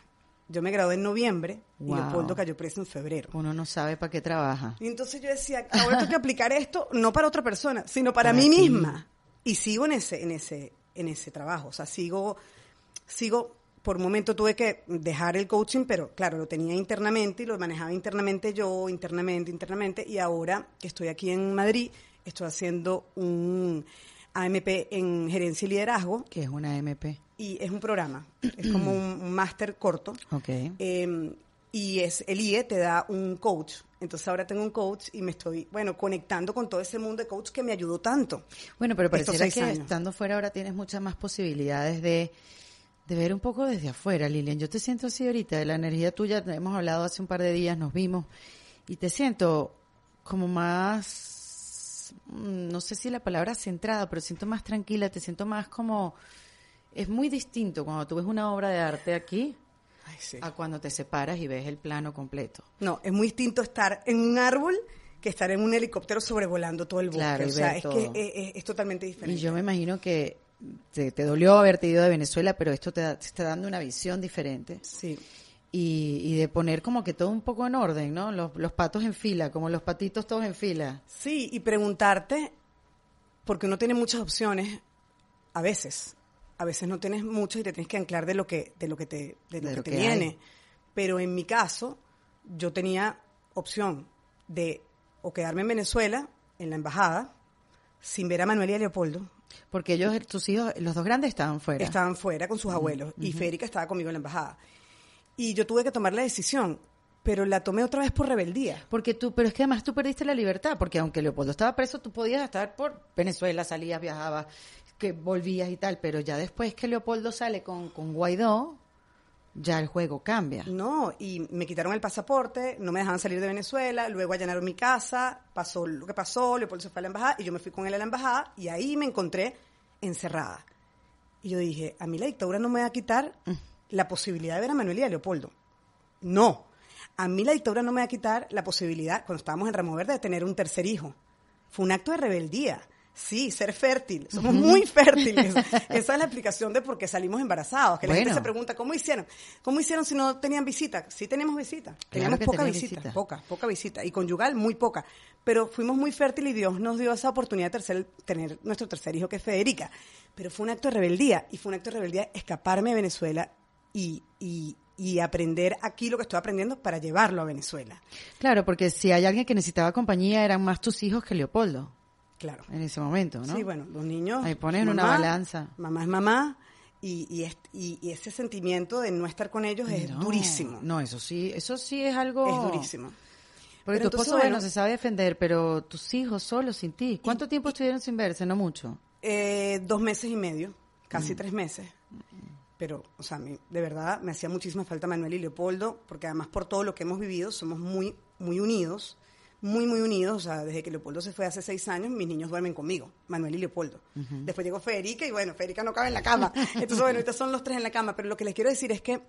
Yo me gradué en noviembre y Leopoldo cayó preso en febrero. Uno no sabe para qué trabaja. Y entonces yo decía, ahora tengo que aplicar esto no para otra persona, sino para, mí misma. Y sigo en ese, en ese, en ese trabajo. O sea, sigo, sigo, por un momento tuve que dejar el coaching, pero claro, lo tenía internamente y lo manejaba internamente yo, internamente, internamente. Y ahora que estoy aquí en Madrid, estoy haciendo un AMP en gerencia y liderazgo. ¿Qué es una AMP? Y es un programa, es como un, máster corto. Ok. Em, y es el IE te da un coach. Entonces ahora tengo un coach y me estoy, bueno, conectando con todo ese mundo de coach que me ayudó tanto. Bueno, pero pareciera que estando fuera ahora tienes muchas más posibilidades de, de ver un poco desde afuera, Lilian. Yo te siento así ahorita, de la energía tuya, hemos hablado hace un par de días, nos vimos, y te siento como más, mm, no sé si la palabra centrada, pero siento más tranquila, te siento más como, es muy distinto cuando tú ves una obra de arte aquí a cuando te separas y ves el plano completo. No, es muy distinto estar en un árbol que estar en un helicóptero sobrevolando todo el bosque. o sea, es que es, totalmente diferente. Y yo me imagino que te, dolió haberte ido de Venezuela, pero esto te, te está dando una visión diferente. Sí y, de poner como que todo un poco en orden, ¿no? Los, los patos en fila, como los patitos todos en fila. Sí, y preguntarte, porque uno tiene muchas opciones, a veces, a veces no tienes mucho y te tienes que anclar de lo que, de lo que te, de lo que, te viene. Pero en mi caso, yo tenía opción de o quedarme en Venezuela, en la embajada, sin ver a Manuel y a Leopoldo. Porque ellos, tus hijos, los dos grandes estaban fuera. Estaban fuera con sus abuelos. Y Férica estaba conmigo en la embajada. Y yo tuve que tomar la decisión, pero la tomé otra vez por rebeldía. Porque tú, pero es que además tú perdiste la libertad, porque aunque Leopoldo estaba preso, tú podías estar por Venezuela, salías, viajabas, que volvías y tal, pero ya después que Leopoldo sale con, con Guaidó, ya el juego cambia. No, y me quitaron el pasaporte, no me dejaban salir de Venezuela, luego allanaron mi casa, pasó lo que pasó, Leopoldo se fue a la embajada y yo me fui con él a la embajada y ahí me encontré encerrada. Y yo dije, a mí la dictadura no me va a quitar mm la posibilidad de ver a Manuel y a Leopoldo. No. A mí la dictadura no me va a quitar la posibilidad, cuando estábamos en Ramo Verde, de tener un tercer hijo. Fue un acto de rebeldía. Sí, ser fértil. Somos muy fértiles. Esa es la explicación de por qué salimos embarazados. Que la gente se pregunta, ¿cómo hicieron? ¿Cómo hicieron si no tenían visita? Sí tenemos visita. Teníamos poca visita, Poca, poca visita. Y conyugal, muy poca. Pero fuimos muy fértiles y Dios nos dio esa oportunidad de tener nuestro tercer hijo, que es Federica. Pero fue un acto de rebeldía. Y fue un acto de rebeldía escaparme de Venezuela y, y, aprender aquí lo que estoy aprendiendo para llevarlo a Venezuela. Claro, porque si hay alguien que necesitaba compañía, eran más tus hijos que Leopoldo. Claro. En ese momento, ¿no? Sí, bueno, los niños. Ahí ponen una balanza. Mamá es mamá. Y, y, y, ese sentimiento de no estar con ellos es durísimo. No, eso sí, eso sí es algo... Es durísimo. Porque tu esposo, bueno, se sabe defender, pero tus hijos solos sin ti. ¿Cuánto tiempo estuvieron sin verse? No mucho. Eh, dos meses y medio, casi mm. tres meses pero, o sea, de verdad me hacía muchísima falta Manuel y Leopoldo, porque además por todo lo que hemos vivido somos muy, muy unidos, muy, muy unidos. O sea, desde que Leopoldo se fue hace seis años, mis niños duermen conmigo, Manuel y Leopoldo. Después llegó Federica y bueno, Federica no cabe en la cama. Entonces, bueno, ahorita son los tres en la cama, pero lo que les quiero decir es que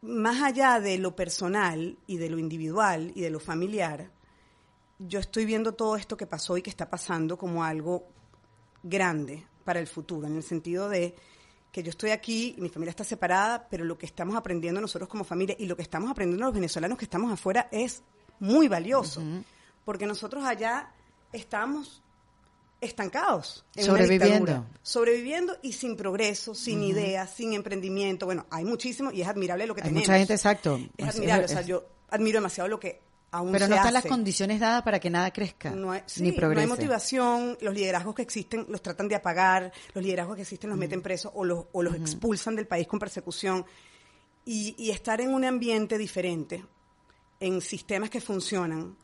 más allá de lo personal y de lo individual y de lo familiar, yo estoy viendo todo esto que pasó y que está pasando como algo grande para el futuro, en el sentido de que yo estoy aquí, mi familia está separada, pero lo que estamos aprendiendo nosotros como familia y lo que estamos aprendiendo los venezolanos que estamos afuera es muy valioso, porque nosotros allá estamos estancados. sobreviviendo. sobreviviendo y sin progreso, sin ideas, sin emprendimiento. Bueno, hay muchísimo y es admirable lo que hay tenemos. Mucha gente, exacto. Es admirable, o sea, yo admiro demasiado lo que pero no están las condiciones dadas para que nada crezca no hay, ni progrese. No hay motivación, los liderazgos que existen los tratan de apagar, los liderazgos que existen los meten presos o los, o los expulsan del país con persecución. Y, y estar en un ambiente diferente, en sistemas que funcionan,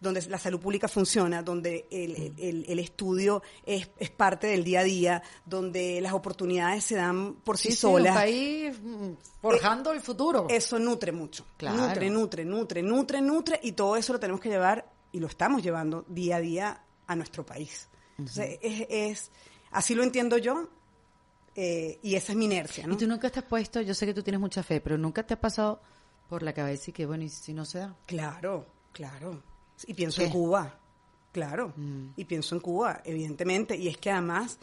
donde la salud pública funciona, donde el, el, el estudio es, es, parte del día a día, donde las oportunidades se dan por sí, solas. Sí, país mm, forjando el futuro. Eso nutre mucho. Nutre, nutre, nutre, nutre, nutre, y todo eso lo tenemos que llevar, y lo estamos llevando día a día a nuestro país. Entonces, es, es, así lo entiendo yo, eh, y esa es mi inercia. ¿no? Y tú nunca te has puesto, yo sé que tú tienes mucha fe, pero nunca te ha pasado por la cabeza y que, bueno, ¿y si no se da? Claro, claro. Y pienso en Cuba, claro. Mm. Y pienso en Cuba, evidentemente. Y es que además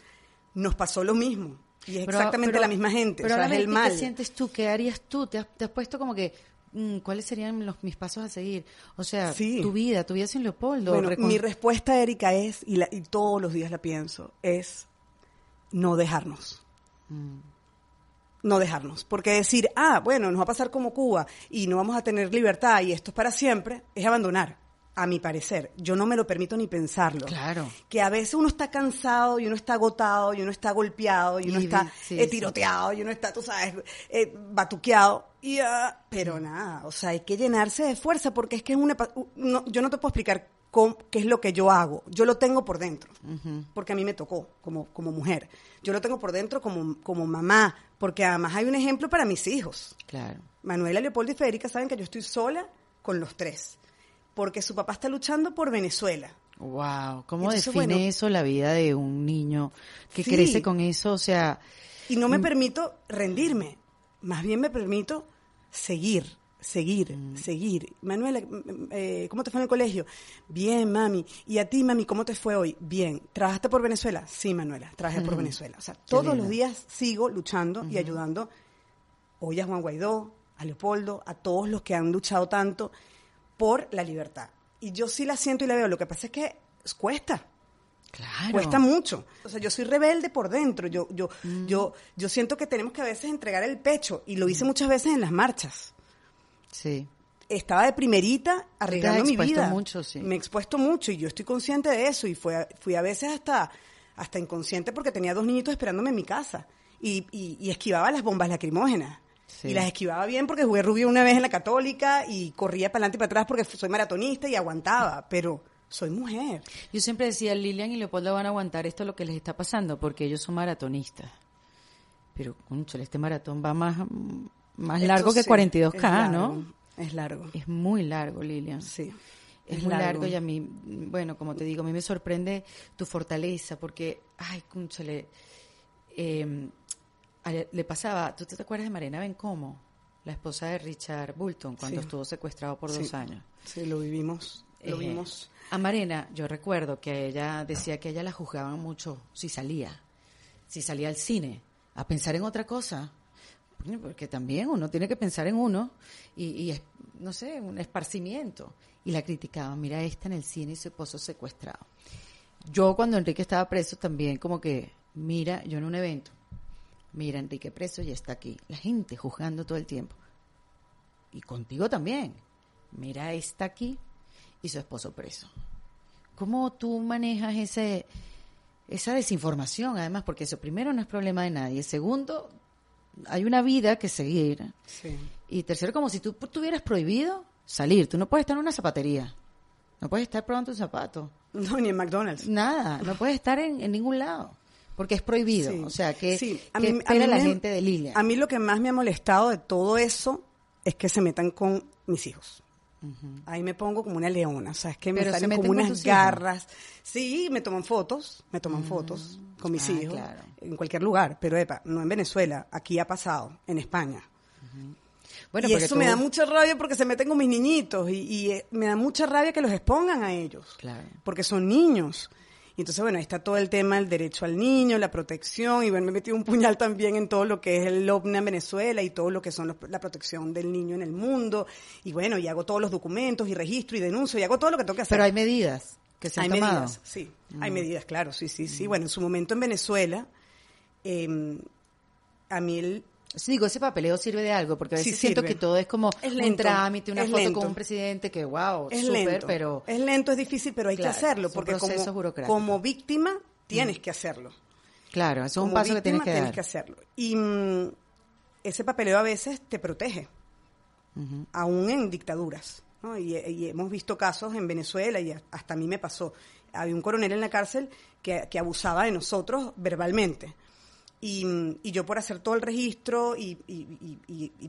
nos pasó lo mismo. Y es exactamente la misma gente. Pero o sea, es el mal. ¿Qué sientes tú? ¿Qué harías tú? ¿Te has, puesto como que mm, cuáles serían los, mis pasos a seguir? O sea, tu vida, tu vida sin Leopoldo. Bueno, mi respuesta, Erika, es, y, y, todos los días la pienso, es no dejarnos. Mm. No dejarnos. Porque decir, ah, bueno, nos va a pasar como Cuba y no vamos a tener libertad y esto es para siempre, es abandonar a mi parecer, yo no me lo permito ni pensarlo. Claro. Que a veces uno está cansado y uno está agotado y uno está golpeado y uno está eh, tiroteado y uno está, tú sabes, eh, batuqueado. Y, ah, pero nada, o sea, hay que llenarse de fuerza porque es que es una... yo no te puedo explicar qué es lo que yo hago. Yo lo tengo por dentro, porque a mí me tocó como, como mujer. Yo lo tengo por dentro como, como mamá, porque además hay un ejemplo para mis hijos. Claro. Manuela, Leopoldo y Federica saben que yo estoy sola con los tres porque su papá está luchando por Venezuela. Wow, ¿cómo define eso la vida de un niño que crece con eso? O sea, y no me mm. permito rendirme, más bien me permito seguir, seguir, mm. seguir. Manuela, eh, ¿cómo te fue en el colegio? Bien, mami. ¿Y a ti, mami, cómo te fue hoy? Bien. ¿Trabajaste por Venezuela? Sí, Manuela, trabajé por Venezuela. O sea, todos los días sigo luchando y ayudando hoy a Juan Guaidó, a Leopoldo, a todos los que han luchado tanto por la libertad. Y yo sí la siento y la veo. Lo que pasa es que cuesta. Claro. Cuesta mucho. O sea, yo soy rebelde por dentro. Yo, yo, mm. yo, yo siento que tenemos que a veces entregar el pecho. Y lo hice mm. muchas veces en las marchas. Sí. Estaba de primerita arriesgando mi vida. Mucho, sí. Me he expuesto mucho y yo estoy consciente de eso. Y fue, fui a veces hasta, hasta inconsciente porque tenía dos niñitos esperándome en mi casa. Y, y esquivaba las bombas lacrimógenas. Y las esquivaba bien porque jugué rubio una vez en la católica y corría para adelante y para atrás porque soy maratonista y aguantaba, pero soy mujer. Yo siempre decía, Lilian y Leopoldo van a aguantar esto lo que les está pasando porque ellos son maratonistas. Pero, conchale, este maratón va más, más largo que 42K, ¿no? Es largo. Es muy largo, Lilian. Sí. Es, muy largo. y a mí, bueno, como te digo, a mí me sorprende tu fortaleza porque, ay, conchale, eh, le pasaba, ¿tú te acuerdas de Marina Bencomo? La esposa de Richard Bulton, cuando estuvo secuestrado por dos años. Sí, lo vivimos. Lo eh, vimos. A Marina, yo recuerdo que ella decía que ella la juzgaban mucho si salía, si salía al cine, a pensar en otra cosa. Porque también uno tiene que pensar en uno y, y no sé, un esparcimiento. Y la criticaban, mira, esta en el cine y su esposo secuestrado. Yo cuando Enrique estaba preso también como que, mira, yo en un evento, mira, Enrique preso y está aquí. La gente juzgando todo el tiempo. Y contigo también. Mira, está aquí y su esposo preso. ¿Cómo tú manejas ese, esa desinformación? Además, porque eso primero no es problema de nadie. Segundo, hay una vida que seguir. Y tercero, como si tú tuvieras prohibido salir. Tú no puedes estar en una zapatería. No puedes estar probando un zapato. No, ni en McDonald's. Nada, no puedes estar en, en ningún lado porque es prohibido. O sea, que, sí. a mí, la gente de Lilia? A mí lo que más me ha molestado de todo eso es que se metan con mis hijos. Ahí me pongo como una leona, o sea, es que me salen como unas garras. Sí, me toman fotos, me toman mm. fotos con mis ah, hijos en cualquier lugar, pero epa, no en Venezuela, aquí ha pasado, en España. Bueno, y eso me da mucha rabia porque se meten con mis niñitos y, eh, me da mucha rabia que los expongan a ellos, porque son niños. Y entonces, bueno, ahí está todo el tema del derecho al niño, la protección, y bueno, me metí un puñal también en todo lo que es el OVNA en Venezuela y todo lo que son la protección del niño en el mundo. Y bueno, y hago todos los documentos y registro y denuncio y hago todo lo que tengo que hacer. Pero hay medidas que se han hay tomado. Medidas, sí, hay mm. medidas, claro, sí, sí, sí. Mm. Bueno, en su momento en Venezuela, eh, a mí el, digo, ese papeleo sirve de algo, porque a veces siento que todo es como un trámite, una foto con un presidente que, wow, es súper, pero... Es lento, es difícil, pero hay que hacerlo, porque como, como, víctima tienes mm. que hacerlo. Claro, eso es un paso que tienes que dar. que hacerlo. Y mm, ese papeleo a veces te protege, aún en dictaduras. Y, y, hemos visto casos en Venezuela, y hasta a mí me pasó. Había un coronel en la cárcel que, que abusaba de nosotros verbalmente y, yo por hacer todo el registro y,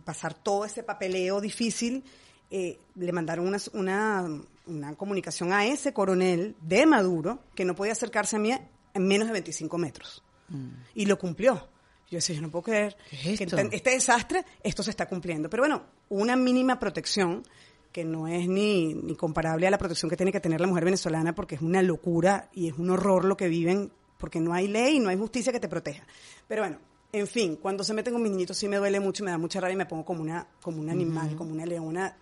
pasar todo ese papeleo difícil, eh, le mandaron una, una, comunicación a ese coronel de Maduro que no podía acercarse a mí en menos de 25 metros. Mm. Y lo cumplió. Yo decía, yo no puedo creer que este desastre, esto se está cumpliendo. Pero bueno, una mínima protección que no es ni, ni comparable a la protección que tiene que tener la mujer venezolana porque es una locura y es un horror lo que viven porque no hay ley, no hay justicia que te proteja. Pero bueno, en fin, cuando se meten con mis niñitos sí me duele mucho, me da mucha rabia y me pongo como una, como un animal, como una leona.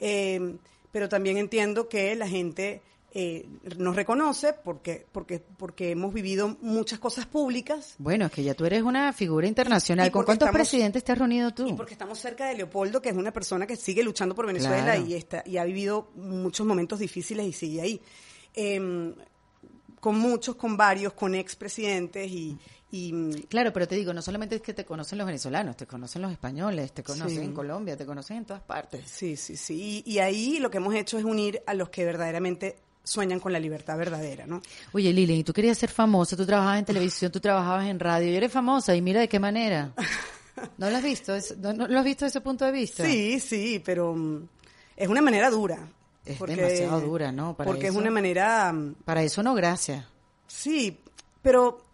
Eh, pero también entiendo que la gente eh, nos reconoce porque, porque, porque hemos vivido muchas cosas públicas. Bueno, es que ya tú eres una figura internacional. ¿Con cuántos presidentes te has reunido tú? Y porque estamos cerca de Leopoldo, que es una persona que sigue luchando por Venezuela y, está, y ha vivido muchos momentos difíciles y sigue ahí. Em, con muchos, con varios, con expresidentes y, y... Claro, pero te digo, no solamente es que te conocen los venezolanos, te conocen los españoles, te conocen en Colombia, te conocen en todas partes. Sí, sí, sí. y, ahí lo que hemos hecho es unir a los que verdaderamente sueñan con la libertad verdadera, ¿no? Oye, Lili, tú querías ser famosa, tú trabajabas en televisión, tú trabajabas en radio, y eres famosa, y mira de qué manera. ¿No lo has visto? ¿No, lo has visto desde ese punto de vista? Sí, sí, pero mm, es una manera dura. Es demasiado dura, ¿no? porque es una manera... Mm, para eso no, gracias. Sí, pero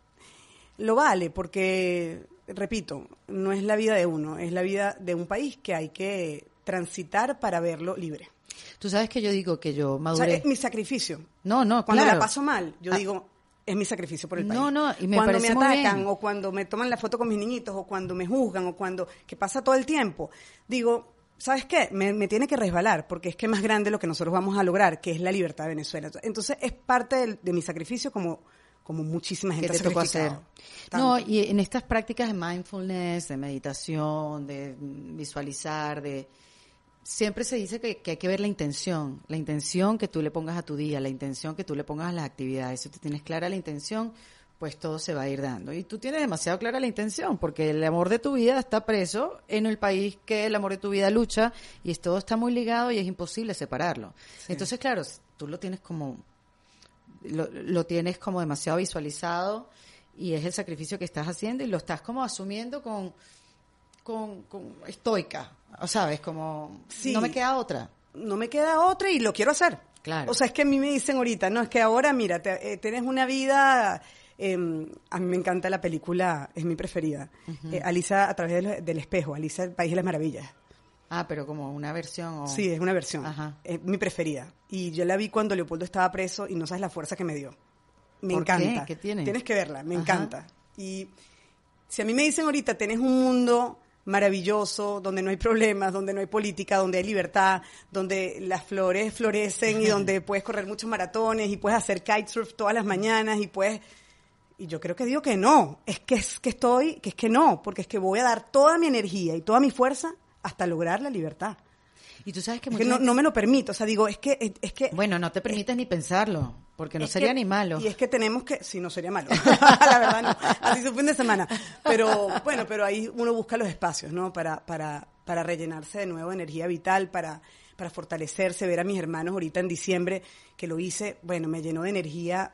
lo vale, porque, repito, no es la vida de uno, es la vida de un país que hay que transitar para verlo libre. Tú sabes que yo digo que yo maduré. O sea, es mi sacrificio. No, no, Cuando la paso mal, yo ah. digo, es mi sacrificio por el país. No, no, y me cuando me atacan o cuando me toman la foto con mis niñitos o cuando me juzgan o cuando que pasa todo el tiempo, digo, ¿sabes qué? Me, tiene que resbalar porque es que es más grande lo que nosotros vamos a lograr, que es la libertad de Venezuela. Entonces es parte de, mi sacrificio como como muchísima gente que te hacer. No, y en estas prácticas de mindfulness, de meditación, de visualizar, de siempre se dice que, hay que ver la intención, la intención que tú le pongas a tu día, la intención que tú le pongas a las actividades. Si tú tienes clara la intención, pues todo se va a ir dando. Y tú tienes demasiado clara la intención, porque el amor de tu vida está preso en el país que el amor de tu vida lucha y todo está muy ligado y es imposible separarlo. Entonces, claro, tú lo tienes como lo, lo tienes como demasiado visualizado y es el sacrificio que estás haciendo y lo estás como asumiendo con con, con estoica, ¿sabes? Como, no me queda otra. No me queda otra y lo quiero hacer. Claro. O sea, es que a mí me dicen ahorita, no, es que ahora, mira, te, eh, tienes una vida... Em, a mí me encanta la película, es mi preferida. Eh, Alisa a través del, espejo, Alisa, el País de las Maravillas. Ah, pero como una versión. Sí, es una versión. Es mi preferida. Y yo la vi cuando Leopoldo estaba preso y no sabes la fuerza que me dio. Me encanta. Qué? tiene? Tienes que verla, me encanta. Y si a mí me dicen ahorita, tenés un mundo maravilloso, donde no hay problemas, donde no hay política, donde hay libertad, donde las flores florecen y donde puedes correr muchos maratones y puedes hacer kitesurf todas las mañanas y puedes y yo creo que digo que no, es que es que estoy, que es que no, porque es que voy a dar toda mi energía y toda mi fuerza hasta lograr la libertad. Y tú sabes que, no, me lo permito, o sea, digo, es que es que Bueno, no te permites ni pensarlo. Porque no sería ni malo. Y es que tenemos que, sí, no sería malo, la verdad no, así su fin de semana. Pero bueno, pero ahí uno busca los espacios, ¿no? Para, para, para rellenarse de nuevo de energía vital, para, para fortalecerse, ver a mis hermanos ahorita en diciembre, que lo hice, bueno, me llenó de energía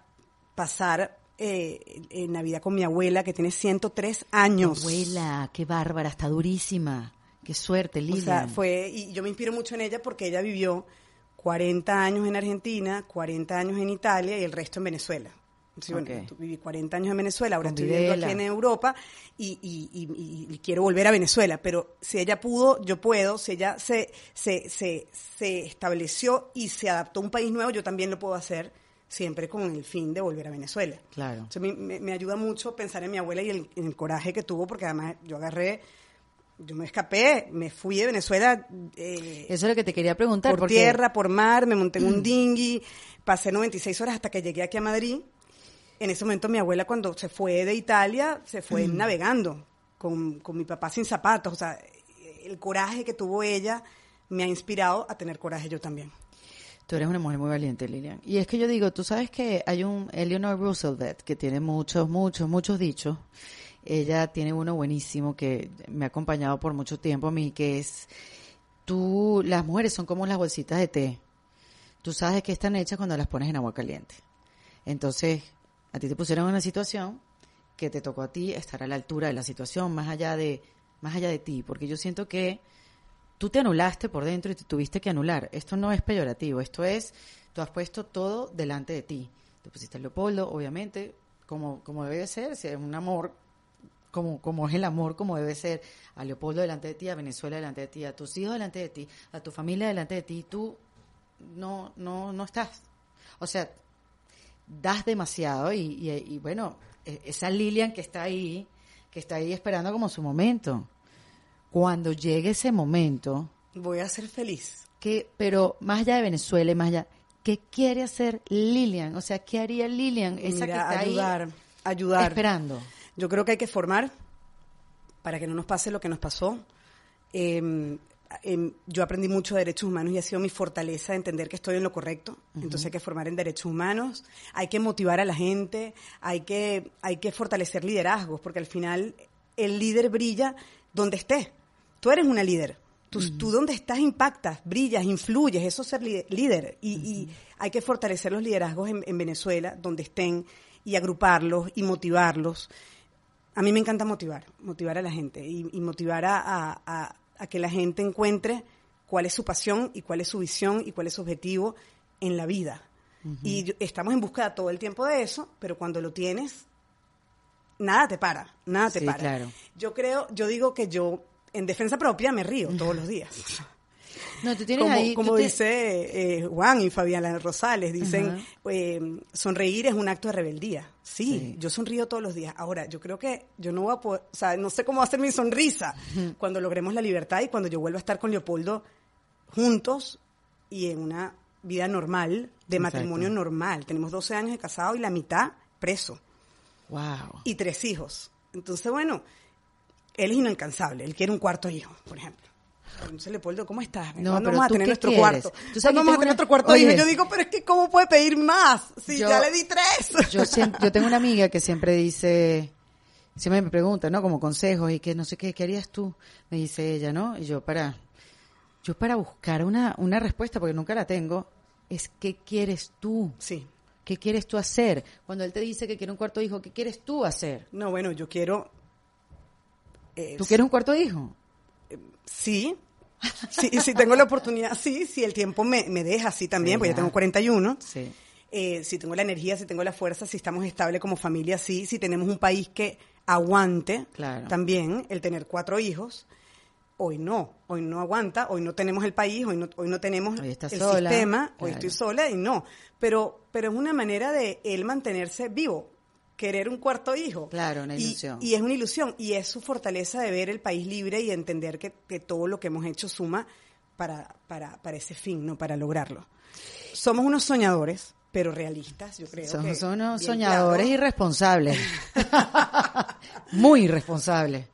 pasar eh, en Navidad con mi abuela, que tiene 103 años. Abuela, qué bárbara, está durísima. Qué suerte, Lidia. O sea, fue, y yo me inspiro mucho en ella porque ella vivió 40 años en Argentina, 40 años en Italia y el resto en Venezuela. Sí, bueno, viví 40 años en Venezuela, ahora estoy viviendo aquí en Europa y, quiero volver a Venezuela, pero si ella pudo, yo puedo, si ella se, se, se, se estableció y se adaptó a un país nuevo, yo también lo puedo hacer siempre con el fin de volver a Venezuela. Claro. me, ayuda mucho pensar en mi abuela y el, en el coraje que tuvo, porque además yo agarré yo me escapé, me fui de Venezuela. Eh, Eso es lo que te quería preguntar. Por tierra, por mar, me monté en un dinghy, pasé 96 horas hasta que llegué aquí a Madrid. En ese momento mi abuela cuando se fue de Italia, se fue navegando con, con mi papá sin zapatos. O sea, el coraje que tuvo ella me ha inspirado a tener coraje yo también. Tú eres una mujer muy valiente, Lilian. Y es que yo digo, tú sabes que hay un Eleanor Roosevelt que tiene muchos, muchos, muchos dichos ella tiene uno buenísimo que me ha acompañado por mucho tiempo a mí, que es, tú, las mujeres son como las bolsitas de té. Tú sabes que están hechas cuando las pones en agua caliente. Entonces, a ti te pusieron en una situación que te tocó a ti estar a la altura de la situación, más allá de, más allá de ti, porque yo siento que tú te anulaste por dentro y te tuviste que anular. Esto no es peyorativo, esto es, tú has puesto todo delante de ti. Te pusiste el Leopoldo, obviamente, como, como debe ser, si es un amor como, como es el amor, como debe ser, a Leopoldo delante de ti, a Venezuela delante de ti, a tus hijos delante de ti, a tu familia delante de ti, tú no, no, no estás. O sea, das demasiado y, y, bueno, e, esa Lilian que está ahí, que está ahí esperando como su momento. Cuando llegue ese momento... Voy a ser feliz. Que, pero más allá de Venezuela y más allá, ¿Qué quiere hacer Lilian? O sea, ¿qué haría Lilian? Esa que está ayudar, ayudar. Esperando. Yo creo que hay que formar para que no nos pase lo que nos pasó. Em, em, yo aprendí mucho de derechos humanos y ha sido mi fortaleza entender que estoy en lo correcto. Entonces hay que formar en derechos humanos, hay que motivar a la gente, hay que, hay que fortalecer liderazgos, porque al final el líder brilla donde esté. Tú eres una líder. Tú, donde estás impactas, brillas, influyes, eso es ser líder. Y, hay que fortalecer los liderazgos en, Venezuela, donde estén, y agruparlos y motivarlos. A mí me encanta motivar, motivar a la gente y, motivar a, que la gente encuentre cuál es su pasión y cuál es su visión y cuál es su objetivo en la vida. Y estamos en búsqueda todo el tiempo de eso, pero cuando lo tienes, nada te para, nada te para. Claro. Yo creo, yo digo que yo en defensa propia me río todos los días. No, tú tienes como, ahí, como dice eh, Juan y Fabiana Rosales, dicen, eh, sonreír es un acto de rebeldía. Sí, yo sonrío todos los días. Ahora, yo creo que yo no voy a poder, o sea, no sé cómo va a ser mi sonrisa cuando logremos la libertad y cuando yo vuelva a estar con Leopoldo juntos y en una vida normal, de matrimonio normal. Tenemos 12 años de casado y la mitad preso. Wow. Y tres hijos. Entonces, bueno, él es inalcanzable, él quiere un cuarto hijo, por ejemplo. Entonces, Leopoldo, ¿cómo estás? No, ¿Cuándo pero vamos a tener nuestro cuarto? ¿Cuándo vamos a tener nuestro cuarto hijo? Yo digo, pero es que ¿cómo puede pedir más? Si ya le di tres. Yo, yo tengo una amiga que siempre dice, siempre me pregunta, ¿no? Como consejos y que no sé qué, ¿qué harías tú? Me dice ella, ¿no? Y yo para, yo para buscar una, una respuesta, porque nunca la tengo, es ¿qué quieres tú? Sí. ¿Qué quieres tú hacer? Cuando él te dice que quiere un cuarto hijo, ¿qué quieres tú hacer? No, bueno, yo quiero ¿Tú quieres un cuarto hijo? Sí, sí, si tengo la oportunidad, sí, si el tiempo me, deja, sí también, porque ya tengo 41. Sí. Eh, si tengo la energía, si tengo la fuerza, si estamos estables como familia, sí, si tenemos un país que aguante también el tener cuatro hijos. Hoy no, hoy no aguanta, hoy no tenemos el país, hoy no, hoy no tenemos el sistema, hoy estoy sola y no. Pero, pero es una manera de él mantenerse vivo querer un cuarto hijo. Claro, una ilusión. Y, es una ilusión. Y es su fortaleza de ver el país libre y entender que, todo lo que hemos hecho suma para, para, para, ese fin, ¿no? Para lograrlo. Somos unos soñadores, pero realistas, yo creo. Somos unos soñadores irresponsables. Muy irresponsables.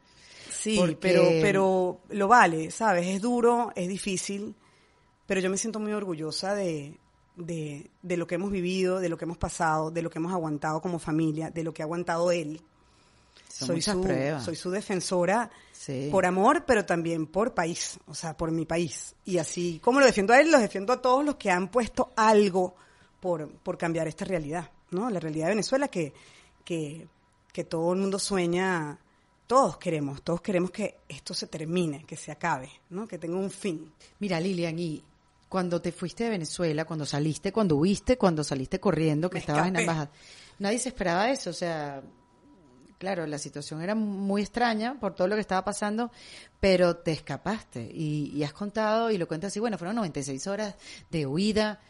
Sí, pero, pero lo vale, ¿sabes? Es duro, es difícil, pero yo me siento muy orgullosa de, de, de, lo que hemos vivido, de lo que hemos pasado, de lo que hemos aguantado como familia, de lo que ha aguantado él. soy su, soy su defensora por amor, pero también por país, o sea, por mi país. Y así como lo defiendo a él, lo defiendo a todos los que han puesto algo por, por cambiar esta realidad, ¿no? La realidad de Venezuela que, que, que todo el mundo sueña, todos queremos, todos queremos que esto se termine, que se acabe, ¿no? Que tenga un fin. Mira, Lilian, y cuando te fuiste de Venezuela, cuando saliste, cuando huiste, cuando saliste corriendo, que estabas en la embajada. Nadie se esperaba eso, o sea, claro, la situación era muy extraña por todo lo que estaba pasando, pero te escapaste y, has contado y lo cuentas así, bueno, fueron 96 horas de huida.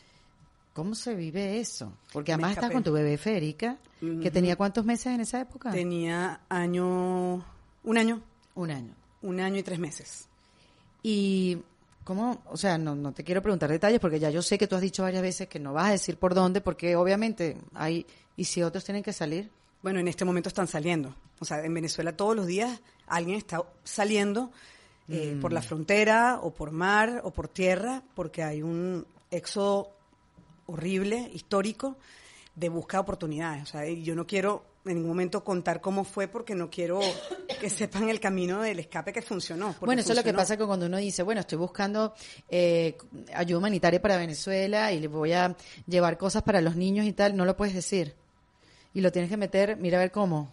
¿Cómo se vive eso? Porque además estás con tu bebé Férica, que tenía cuántos meses en esa época? Tenía año, un año. Un año. Un año y tres meses. Y ¿Cómo? O sea, no, no te quiero preguntar detalles porque ya yo sé que tú has dicho varias veces que no vas a decir por dónde porque obviamente hay... ¿Y si otros tienen que salir? Bueno, en este momento están saliendo. O sea, en Venezuela todos los días alguien está saliendo eh, por la mm. frontera o por mar o por tierra porque hay un éxodo horrible, histórico, de buscar oportunidades. O sea, yo no quiero en ningún momento contar cómo fue porque no quiero que sepan el camino del escape que funcionó. Bueno, eso es lo que pasa que cuando uno dice, bueno, estoy buscando eh, ayuda humanitaria para Venezuela y le voy a llevar cosas para los niños y tal, no lo puedes decir. Y lo tienes que meter, mira a ver cómo,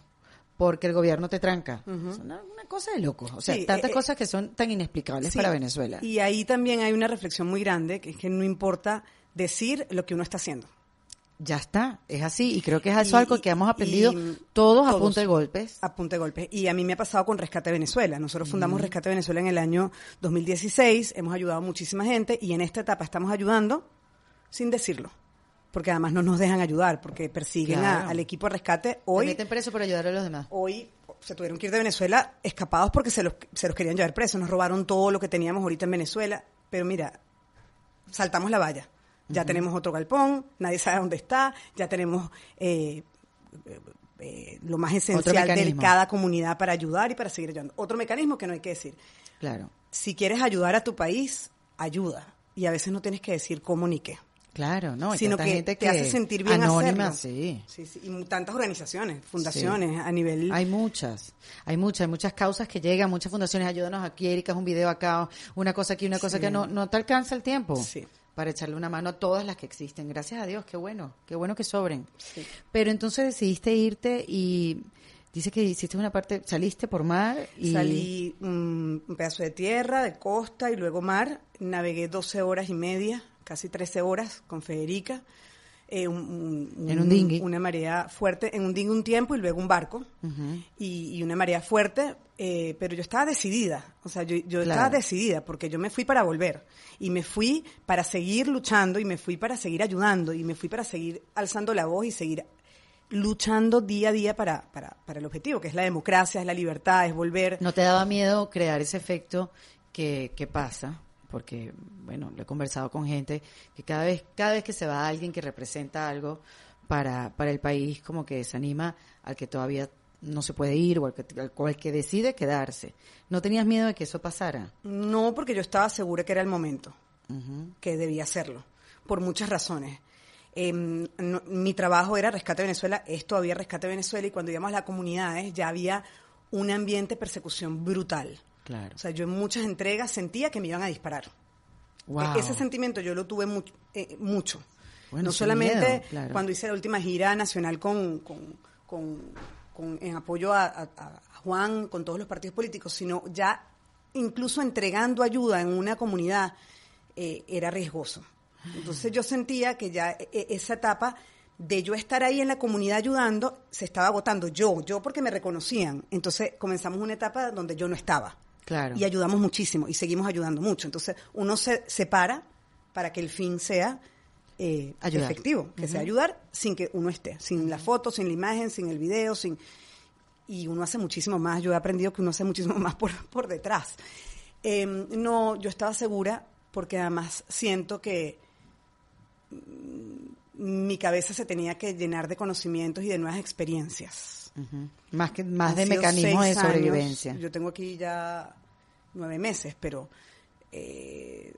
porque el gobierno te tranca. una, cosa de loco. O sea, tantas eh, cosas que son tan inexplicables para Venezuela. Y ahí también hay una reflexión muy grande, que es que no importa decir lo que uno está haciendo ya está, es así. Y creo que es eso algo que hemos aprendido todos, a punta de golpes. A punta de golpes. Y a mí me ha pasado con Rescate Venezuela. Nosotros fundamos Rescate Venezuela en el año 2016, hemos ayudado a muchísima gente y en esta etapa estamos ayudando sin decirlo. Porque además no nos dejan ayudar, porque persiguen al equipo de rescate. Hoy. Se meten preso por ayudar a los demás. Hoy se tuvieron que ir de Venezuela escapados porque se los, se los querían llevar presos. Nos robaron todo lo que teníamos ahorita en Venezuela. Pero mira, saltamos la valla Ya tenemos otro galpón, nadie sabe dónde está, ya tenemos eh, eh, lo más esencial de cada comunidad para ayudar y para seguir ayudando. Otro mecanismo que no hay que decir. Claro. Si quieres ayudar a tu país, ayuda. Y a veces no tienes que decir cómo ni qué. Claro, no, sino que gente te hace sentir bien anónima, Sí. Sí, sí. Y tantas organizaciones, fundaciones a nivel. Hay muchas, hay muchas, hay muchas causas que llegan, muchas fundaciones, ayúdanos aquí, Erika, es un video acá, una cosa aquí, una cosa que no, no te alcanza el tiempo. Sí para echarle una mano a todas las que existen. Gracias a Dios, qué bueno, qué bueno que sobren. Pero entonces decidiste irte y dice que hiciste una parte, saliste por mar y... Salí un, pedazo de tierra, de costa y luego mar. Navegué 12 horas y media, casi 13 horas con Federica. Eh, un, en un dinghy. Una marea fuerte, en un dinghy un tiempo y luego un barco. y, una marea fuerte, eh, pero yo estaba decidida. O sea, yo, yo estaba decidida porque yo me fui para volver. Y me fui para seguir luchando y me fui para seguir ayudando y me fui para seguir alzando la voz y seguir luchando día a día para, para, para el objetivo, que es la democracia, es la libertad, es volver. ¿No te daba miedo crear ese efecto que, que pasa? Porque, bueno, lo he conversado con gente que cada vez, cada vez que se va alguien que representa algo para, para el país, como que desanima al que todavía no se puede ir o al que, que decide quedarse. ¿No tenías miedo de que eso pasara? No, porque yo estaba segura que era el momento, que debía hacerlo, por muchas razones. Em, mi trabajo era Rescate Venezuela, es todavía Rescate Venezuela, y cuando íbamos a las comunidades ya había un ambiente de persecución brutal. Claro. O sea, yo en muchas entregas sentía que me iban a disparar. E-, ese sentimiento yo lo tuve eh, mucho. no solamente cuando hice la última gira nacional con, en apoyo a, Juan, con todos los partidos políticos, sino ya incluso entregando ayuda en una comunidad eh, era riesgoso. Entonces yo sentía que ya e, e, esa etapa de yo estar ahí en la comunidad ayudando se estaba agotando yo, yo porque me reconocían. Entonces comenzamos una etapa donde yo no estaba. Y ayudamos muchísimo y seguimos ayudando mucho. Entonces, uno se separa para que el fin sea eh, efectivo, que sea ayudar sin que uno esté, sin la foto, sin la imagen, sin el video, sin y uno hace muchísimo más. Yo he aprendido que uno hace muchísimo más por, por detrás. Em, no, yo estaba segura porque además siento que mm, mi cabeza se tenía que llenar de conocimientos y de nuevas experiencias. Más que más de mecanismos de sobrevivencia. Yo tengo aquí ya nueve meses, pero eh,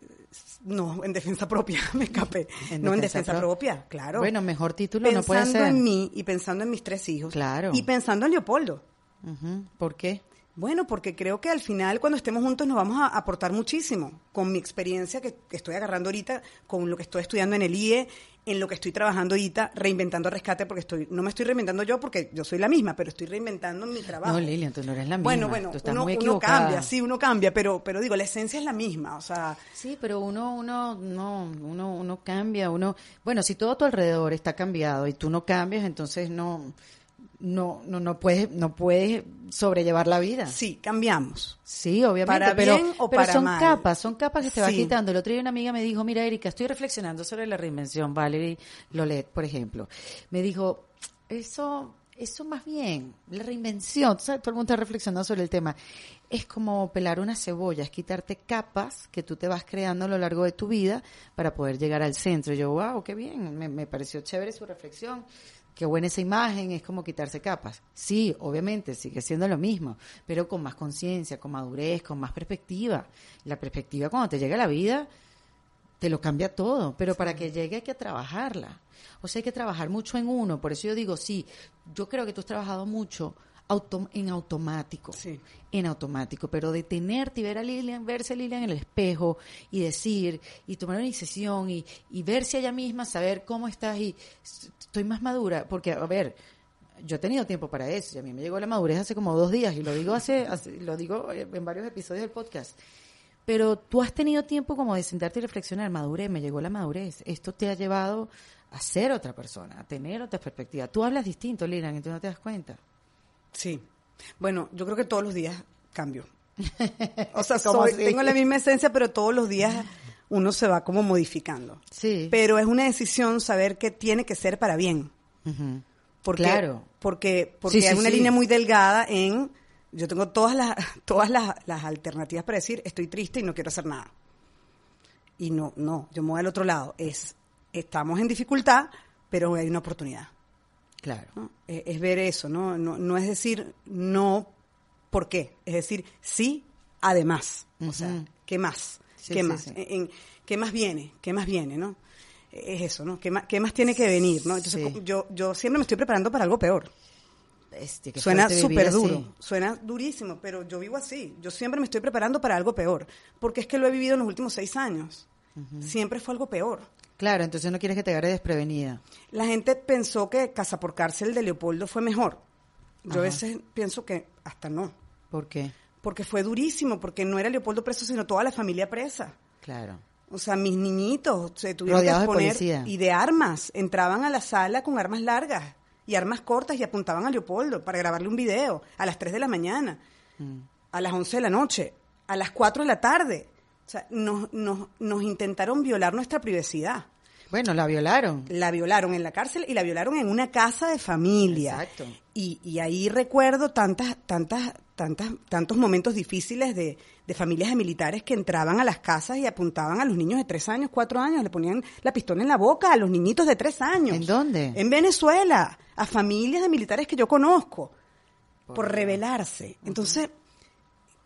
no, en defensa propia me escapé. no en defensa propia, claro. Bueno, mejor título no puede ser. Pensando en mí y pensando en mis tres hijos. Claro. Y pensando en Leopoldo. ¿Por qué? Bueno, porque creo que al final cuando estemos juntos nos vamos a aportar muchísimo con mi experiencia que, estoy agarrando ahorita, con lo que estoy estudiando en el IE, en lo que estoy trabajando ahorita, reinventando rescate, porque estoy, no me estoy reinventando yo porque yo soy la misma, pero estoy reinventando mi trabajo. No, Lilian, tú no eres la misma. Bueno, bueno, uno, cambia, sí, uno cambia, pero, pero digo, la esencia es la misma, o sea. Sí, pero uno, uno, no, uno, uno cambia, uno, bueno, si todo a tu alrededor está cambiado y tú no cambias, entonces no, no, no, no puedes, no puedes sobrellevar la vida. Sí, cambiamos. Sí, obviamente. Para pero, bien o pero para son capas, son capas que te va quitando. El otro día una amiga me dijo, mira Erika, estoy reflexionando sobre la reinvención, Valerie Lolet, por ejemplo. Me dijo, eso, eso más bien, la reinvención, ¿sabes? todo el mundo está reflexionando sobre el tema. Es como pelar una cebolla, es quitarte capas que tú te vas creando a lo largo de tu vida para poder llegar al centro. yo, wow, qué bien, me, me pareció chévere su reflexión qué buena esa imagen, es como quitarse capas. Sí, obviamente, sigue siendo lo mismo, pero con más conciencia, con madurez, con más perspectiva. La perspectiva cuando te llega a la vida, te lo cambia todo, pero para que llegue hay que trabajarla. O sea, hay que trabajar mucho en uno, por eso yo digo, sí, yo creo que tú has trabajado mucho en automático, en automático, pero detenerte y ver a Lilian, verse a Lilian en el espejo y decir, y tomar una decisión y, y verse a ella misma, saber cómo estás y estoy más madura, porque, a ver, yo he tenido tiempo para eso, y a mí me llegó la madurez hace como dos días, y lo digo hace, lo digo en varios episodios del podcast. Pero tú has tenido tiempo como de sentarte y reflexionar, madurez, me llegó la madurez. Esto te ha llevado a ser otra persona, a tener otra perspectiva. Tú hablas distinto, Lilian, y tú no te das cuenta. Sí. Bueno, yo creo que todos los días cambio. O sea, tengo la misma esencia, pero todos los días uno se va como modificando. Sí. Pero es una decisión saber que tiene que ser para bien. porque, claro. Porque, porque hay una línea muy delgada en yo tengo todas las todas las, las, alternativas para decir estoy triste y no quiero hacer nada. Y no, no, yo me voy al otro lado. Es estamos en dificultad, pero hay una oportunidad. Claro. Es, ver eso, ¿no? ¿no? No es decir no, ¿por qué? Es decir sí, además. O sea, ¿qué más? ¿Qué más? En, ¿Qué más viene? ¿Qué más viene, no? Es eso, ¿no? ¿Qué más, qué más tiene que venir, no? Entonces, yo, yo siempre me estoy preparando para algo peor. Este, suena súper duro, suena durísimo, pero yo vivo así. Yo siempre me estoy preparando para algo peor, porque es que lo he vivido en los últimos seis años. Siempre fue algo peor. Claro, entonces no quieres que te agarre desprevenida. La gente pensó que Casa por Cárcel de Leopoldo fue mejor. Yo a veces pienso que hasta no. ¿Por qué? Porque fue durísimo, porque no era Leopoldo preso, sino toda la familia presa. Claro. O sea, mis niñitos se tuvieron que exponer y de armas. Entraban a la sala con armas largas y armas cortas y apuntaban a Leopoldo para grabarle un video a las 3 de la mañana, mm. a las 11 de la noche, a las 4 de la tarde. O sea, nos, nos, nos intentaron violar nuestra privacidad. Bueno, la violaron. La violaron en la cárcel y la violaron en una casa de familia. Exacto. Y, y ahí recuerdo tantas, tantas, tantas, tantos momentos difíciles de, de familias de militares que entraban a las casas y apuntaban a los niños de tres años, cuatro años, le ponían la pistola en la boca a los niñitos de tres años. ¿En dónde? En Venezuela, a familias de militares que yo conozco, por, rebelarse. Entonces,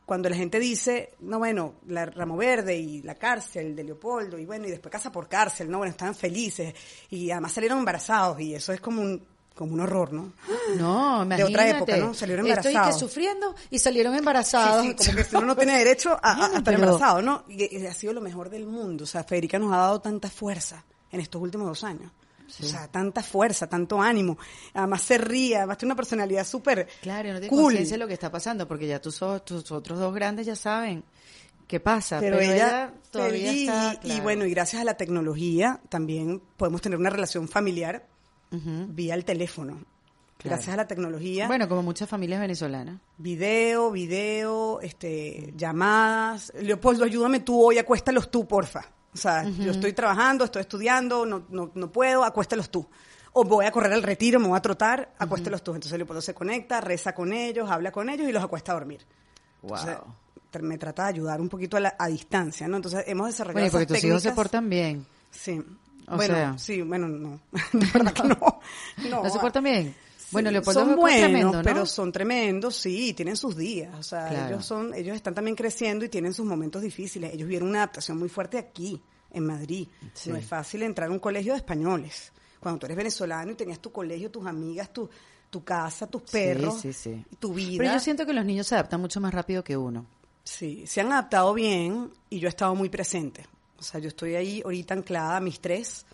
cuando la gente dice, no, bueno, la Ramo Verde y la cárcel de Leopoldo, y bueno, y después casa por cárcel, no, bueno, estaban felices, y además salieron embarazados, y eso es como un, como un horror, ¿no? No, imagínate. De otra época, ¿no? Salieron embarazados. Estoy que sufriendo y salieron embarazados. Sí, como que uno no tiene derecho a, estar embarazado, ¿no? Y, ha sido lo mejor del mundo. O sea, Federica nos ha dado tanta fuerza en estos últimos dos años. O sea, tanta fuerza, tanto ánimo. Además se ríe, además tiene una personalidad súper Claro, no tiene cool. conciencia de lo que está pasando, porque ya tus, tus otros dos grandes ya saben qué pasa. Pero, ella, todavía está... Y bueno, y gracias a la tecnología también podemos tener una relación familiar vía el teléfono. Gracias a la tecnología. Bueno, como muchas familias venezolanas. Video, video, este, llamadas. Leopoldo, ayúdame tú hoy, acuéstalos tú, porfa. O sea, yo estoy trabajando, estoy estudiando, no, no, no puedo, acuéstalos tú. O voy a correr al retiro, me voy a trotar, acuéstalos tú. Entonces Leopoldo se conecta, reza con ellos, habla con ellos y los acuesta a dormir. Wow. me trata de ayudar un poquito a, a distancia, ¿no? Entonces hemos desarrollado bueno, porque tus hijos se portan bien. Sí. bueno, sí, bueno, no. De verdad que no. No, ¿No se portan bien? Bueno, Leopoldo son buenos, pero son tremendos, sí, tienen sus días. O sea, ellos son, ellos están también creciendo y tienen sus momentos difíciles. Ellos vieron una adaptación muy fuerte aquí, en Madrid. No es fácil entrar a un colegio de españoles. Cuando tú eres venezolano y tenías tu colegio, tus amigas, tu, tu casa, tus perros, tu vida. Pero yo siento que los niños se adaptan mucho más rápido que uno. Sí, se han adaptado bien y yo he estado muy presente. O sea, yo estoy ahí ahorita anclada a mis tres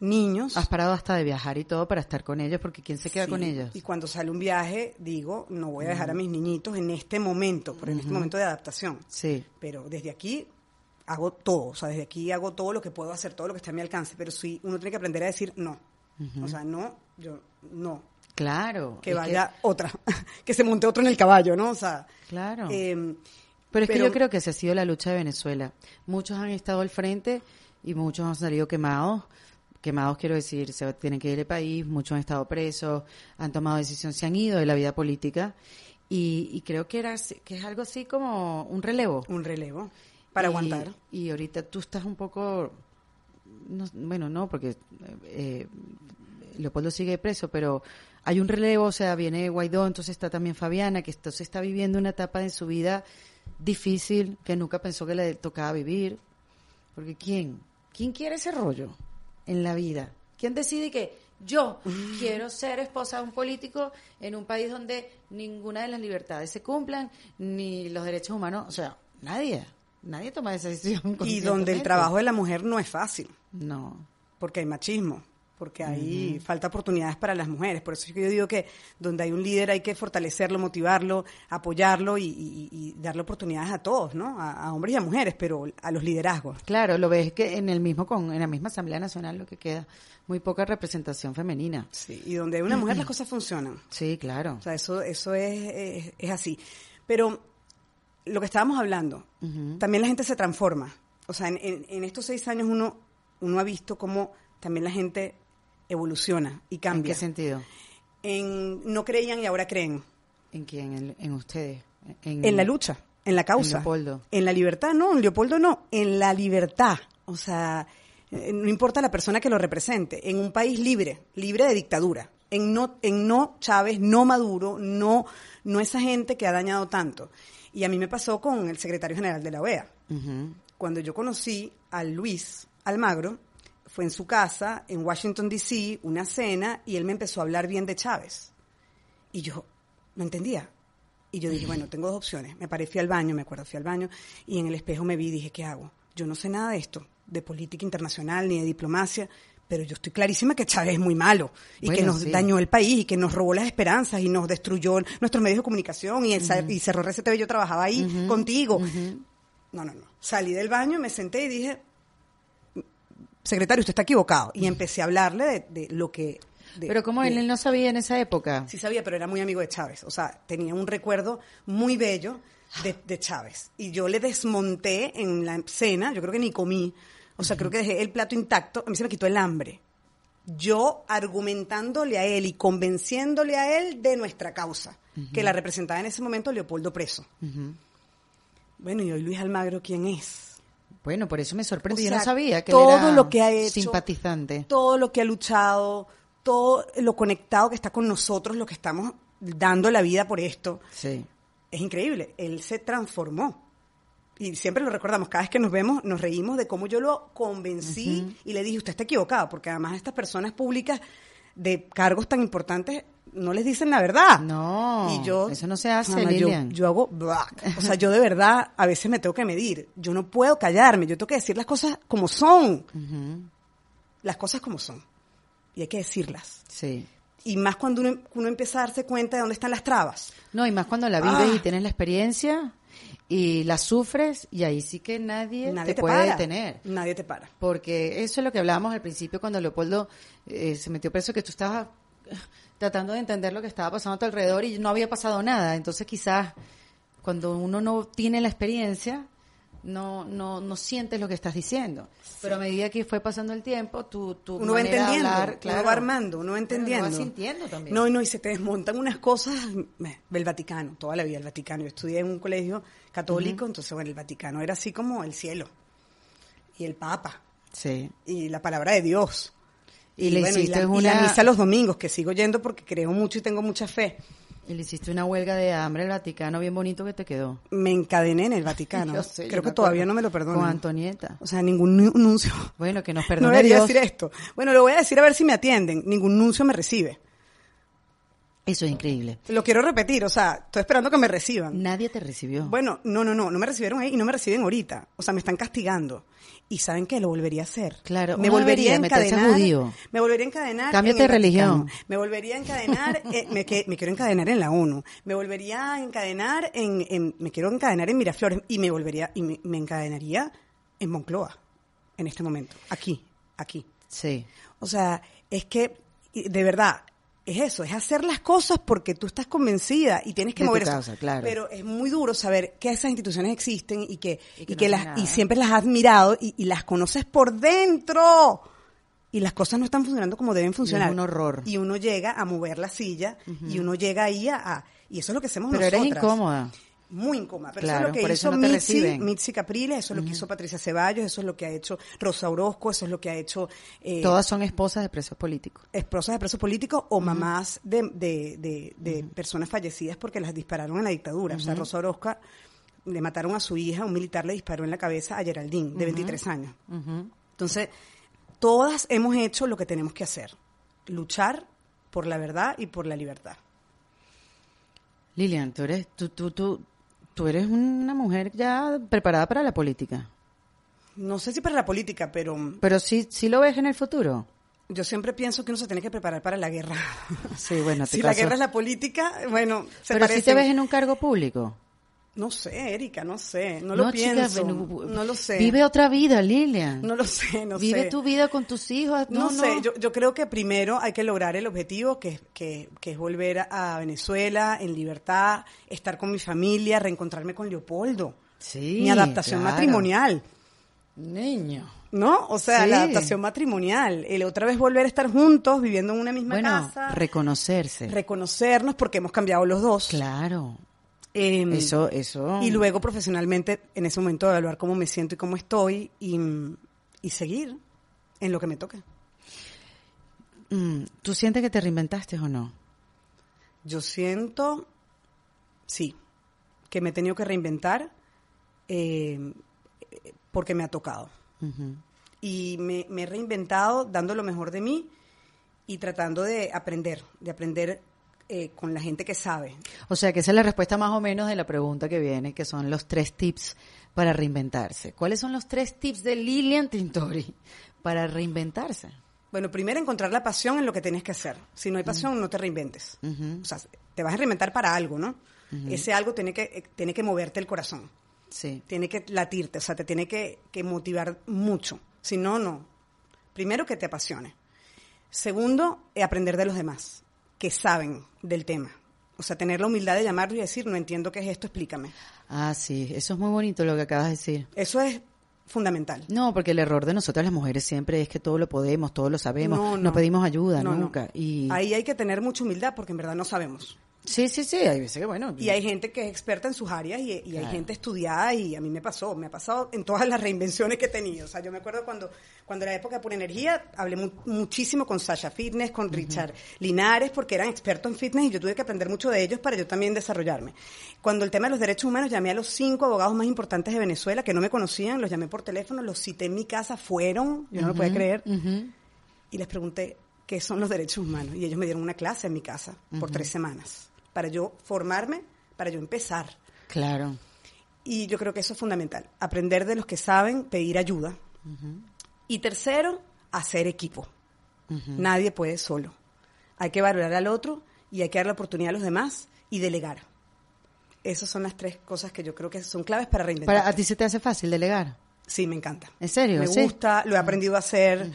niños. Has parado hasta de viajar y todo para estar con ellos, porque ¿quién se queda con ellos? Y cuando sale un viaje, digo, no voy a dejar a mis niñitos en este momento, por en este momento de adaptación. Sí. Pero desde aquí hago todo, o sea, desde aquí hago todo lo que puedo hacer, todo lo que está a mi alcance, pero sí, uno tiene que aprender a decir no. O sea, no, yo, no. Claro. Que vaya otra, que se monte otro en el caballo, ¿no? O sea. Claro. Em, pero es que yo creo que esa ha sido la lucha de Venezuela. Muchos han estado al frente y muchos han salido quemados quemados quiero decir, se tienen que ir del país, muchos han estado presos, han tomado decisiones, se han ido de la vida política y, creo que era que es algo así como un relevo. Un relevo para aguantar. Y ahorita tú estás un poco, bueno, no, porque eh, Leopoldo sigue preso, pero hay un relevo, o sea, viene Guaidó, entonces está también Fabiana, que entonces está viviendo una etapa de su vida difícil que nunca pensó que le tocaba vivir. Porque ¿quién? ¿Quién quiere ese rollo? En la vida? ¿Quién decide que yo quiero ser esposa de un político en un país donde ninguna de las libertades se cumplan, ni los derechos humanos? O sea, nadie, nadie toma esa decisión. Y donde el trabajo de la mujer no es fácil. No. Porque hay machismo porque ahí falta oportunidades para las mujeres. Por eso es que yo digo que donde hay un líder hay que fortalecerlo, motivarlo, apoyarlo y, darle oportunidades a todos, ¿no? A, hombres y a mujeres, pero a los liderazgos. Claro, lo ves que en el mismo con en la misma Asamblea Nacional lo que queda muy poca representación femenina. Sí, y donde hay una mujer las cosas funcionan. Sí, claro. O sea, eso eso es, es, así. Pero lo que estábamos hablando, también la gente se transforma. O sea, en, en estos seis años uno uno ha visto cómo también la gente evoluciona y cambia. ¿En qué sentido? En no creían y ahora creen. ¿En quién? ¿En, ustedes? En, la lucha, en la causa. En Leopoldo. En la libertad, no, en Leopoldo no, en la libertad. O sea, eh, no importa la persona que lo represente, en un país libre, libre de dictadura, en no, en no Chávez, no Maduro, no, no esa gente que ha dañado tanto. Y a mí me pasó con el secretario general de la OEA. Cuando yo conocí a Luis Almagro, fue en su casa, en Washington, D.C., una cena, y él me empezó a hablar bien de Chávez. Y yo no entendía. Y yo dije, bueno, tengo dos opciones. Me paré, fui al baño, me acuerdo, fui al baño, y en el espejo me vi y dije, ¿qué hago? Yo no sé nada de esto, de política internacional ni de diplomacia, pero yo estoy clarísima que Chávez es muy malo y que nos dañó el país y que nos robó las esperanzas y nos destruyó nuestros medios de comunicación y, el, y cerró RCTV, yo trabajaba ahí contigo. No, no, no. Salí del baño, me senté y dije, secretario, usted está equivocado. Y empecé a hablarle de, lo que... pero como él, no sabía en esa época. Sí sabía, pero era muy amigo de Chávez. O sea, tenía un recuerdo muy bello de, Chávez. Y yo le desmonté en la cena, yo creo que ni comí. O sea, creo que dejé el plato intacto. A mí se me quitó el hambre. Yo argumentándole a él y convenciéndole a él de nuestra causa, que la representaba en ese momento Leopoldo Preso. Bueno, y hoy Luis Almagro, ¿quién es? Bueno, por eso me sorprende. Yo no sabía que todo era lo que ha hecho, simpatizante. Todo lo que ha luchado, todo lo conectado que está con nosotros, lo que estamos dando la vida por esto. Sí. Es increíble. Él se transformó. Y siempre lo recordamos, cada vez que nos vemos, nos reímos de cómo yo lo convencí y le dije, usted está equivocado, porque además estas personas públicas de cargos tan importantes no les dicen la verdad. No, y yo, eso no se hace, Yo, hago, o sea, yo de verdad a veces me tengo que medir. Yo no puedo callarme, yo tengo que decir las cosas como son. Las cosas como son. Y hay que decirlas. Sí. Y más cuando uno, uno, empieza a darse cuenta de dónde están las trabas. No, y más cuando la vives y ah. tienes la experiencia y la sufres y ahí sí que nadie, te, puede detener. Nadie te para. Porque eso es lo que hablábamos al principio cuando Leopoldo eh, se metió preso, que tú estabas tratando de entender lo que estaba pasando a tu alrededor y no había pasado nada. Entonces quizás cuando uno no tiene la experiencia, no, no, no sientes lo que estás diciendo. Pero a medida que fue pasando el tiempo, tú, tú uno va entendiendo, claro, uno va armando, uno va entendiendo. Uno va sintiendo también. No, no, y se te desmontan unas cosas del Vaticano, toda la vida el Vaticano. Yo estudié en un colegio católico, entonces, bueno, el Vaticano era así como el cielo y el Papa. Sí. Y la palabra de Dios. Y, le hiciste una... y la misa los domingos, que sigo yendo porque creo mucho y tengo mucha fe. Y le hiciste una huelga de hambre al Vaticano bien bonito que te quedó. Me encadené en el Vaticano. Creo que todavía no me lo perdono. Con Antonieta. O sea, ningún nuncio. Bueno, que nos perdone No debería decir esto. Bueno, lo voy a decir a ver si me atienden. Ningún nuncio me recibe. Eso es increíble. Lo quiero repetir, o sea, estoy esperando que me reciban. Nadie te recibió. Bueno, no, no, no, no me recibieron ahí y no me reciben ahorita. O sea, me están castigando. Y saben que lo volvería a hacer. Claro, me volvería a encadenar. Judío. Me volvería a encadenar. Cámbiate de religión. Me volvería a encadenar, eh, me, me, quiero encadenar en la ONU. Me volvería a encadenar en, me quiero encadenar en Miraflores y me volvería, y me, me encadenaría en Moncloa en este momento. Aquí, aquí. Sí. O sea, es que, de verdad, es eso, es hacer las cosas porque tú estás convencida y tienes que mover eso. Pero es muy duro saber que esas instituciones existen y que, y que, las, y siempre las has mirado y, las conoces por dentro. Y las cosas no están funcionando como deben funcionar. es un horror. Y uno llega a mover la silla y uno llega ahí a, y eso es lo que hacemos Pero nosotras. eres incómoda muy incómoda. Pero eso es lo que hizo Mitzi, Mitzi, Capriles, eso es lo que hizo Patricia Ceballos, eso es lo que ha hecho Rosa Orozco, eso es lo que ha hecho... Eh, Todas son esposas de presos políticos. Esposas de presos políticos o mamás de, de, de, personas fallecidas porque las dispararon en la dictadura. O sea, Rosa Orozco le mataron a su hija, un militar le disparó en la cabeza a Geraldine, de 23 años. Entonces, todas hemos hecho lo que tenemos que hacer, luchar por la verdad y por la libertad. Lilian, tú eres, tú, tú, tú, tú eres una mujer ya preparada para la política. No sé si para la política, pero... Pero sí, sí lo ves en el futuro. Yo siempre pienso que uno se tiene que preparar para la guerra. Sí, bueno, Si la guerra es la política, bueno, se Pero si te ves en un cargo público. No sé, Erika, no sé, no, lo pienso, no lo sé. Vive otra vida, Lilian. No lo sé, no sé. Vive tu vida con tus hijos. No, sé, yo, yo, creo que primero hay que lograr el objetivo, que, que, que es volver a Venezuela en libertad, estar con mi familia, reencontrarme con Leopoldo. Sí, Mi adaptación matrimonial. Niño. ¿No? O sea, la adaptación matrimonial. El otra vez volver a estar juntos, viviendo en una misma bueno, reconocerse. Reconocernos porque hemos cambiado los dos. Claro. Em, eso, eso. Y luego profesionalmente, en ese momento, evaluar cómo me siento y cómo estoy y, y seguir. en lo que me toque. Mm, ¿Tú sientes que te reinventaste o no? Yo siento, sí, que me he tenido que reinventar eh, porque me ha tocado. Y me, he reinventado dando lo mejor de mí y tratando de aprender, de aprender eh, con la gente que sabe. O sea, que esa es la respuesta más o menos de la pregunta que viene, que son los tres tips para reinventarse. ¿Cuáles son los tres tips de Lilian Tintori para reinventarse? Bueno, primero encontrar la pasión en lo que tienes que hacer. Si no hay pasión, no te reinventes. O sea, te vas a reinventar para algo, ¿no? Ese algo tiene que, eh, tiene que moverte el corazón. Sí. Tiene que latirte, o sea, te tiene que, motivar mucho. Si no, no. Primero, que te apasione. Segundo, eh, aprender de los demás, que saben del tema. O sea, tener la humildad de llamarlo y decir, no entiendo qué es esto, explícame. Ah, sí, eso es muy bonito lo que acabas de decir. Eso es fundamental. No, porque el error de nosotras las mujeres siempre es que todo lo podemos, todo lo sabemos, no, pedimos ayuda nunca. Y... Ahí hay que tener mucha humildad porque en verdad no sabemos. Sí, sí, sí, hay veces que bueno. Y hay gente que es experta en sus áreas y, hay gente estudiada y a mí me pasó, me ha pasado en todas las reinvenciones que he tenido. O sea, yo me acuerdo cuando, cuando era época de Pura Energía, hablé muchísimo con Sasha Fitness, con Richard Linares, porque eran expertos en fitness y yo tuve que aprender mucho de ellos para yo también desarrollarme. Cuando el tema de los derechos humanos, llamé a los cinco abogados más importantes de Venezuela que no me conocían, los llamé por teléfono, los cité en mi casa, fueron, yo no lo podía creer, y les pregunté qué son los derechos humanos. Y ellos me dieron una clase en mi casa por tres semanas para yo formarme, para yo empezar. Claro. Y yo creo que eso es fundamental, aprender de los que saben, pedir ayuda. Y tercero, hacer equipo. Nadie puede solo. Hay que valorar al otro y hay que dar la oportunidad a los demás y delegar. Esas son las tres cosas que yo creo que son claves para reinventar. ¿Para, ¿A ti se te hace fácil delegar? Sí, me encanta. ¿En serio? Me gusta, lo he aprendido a hacer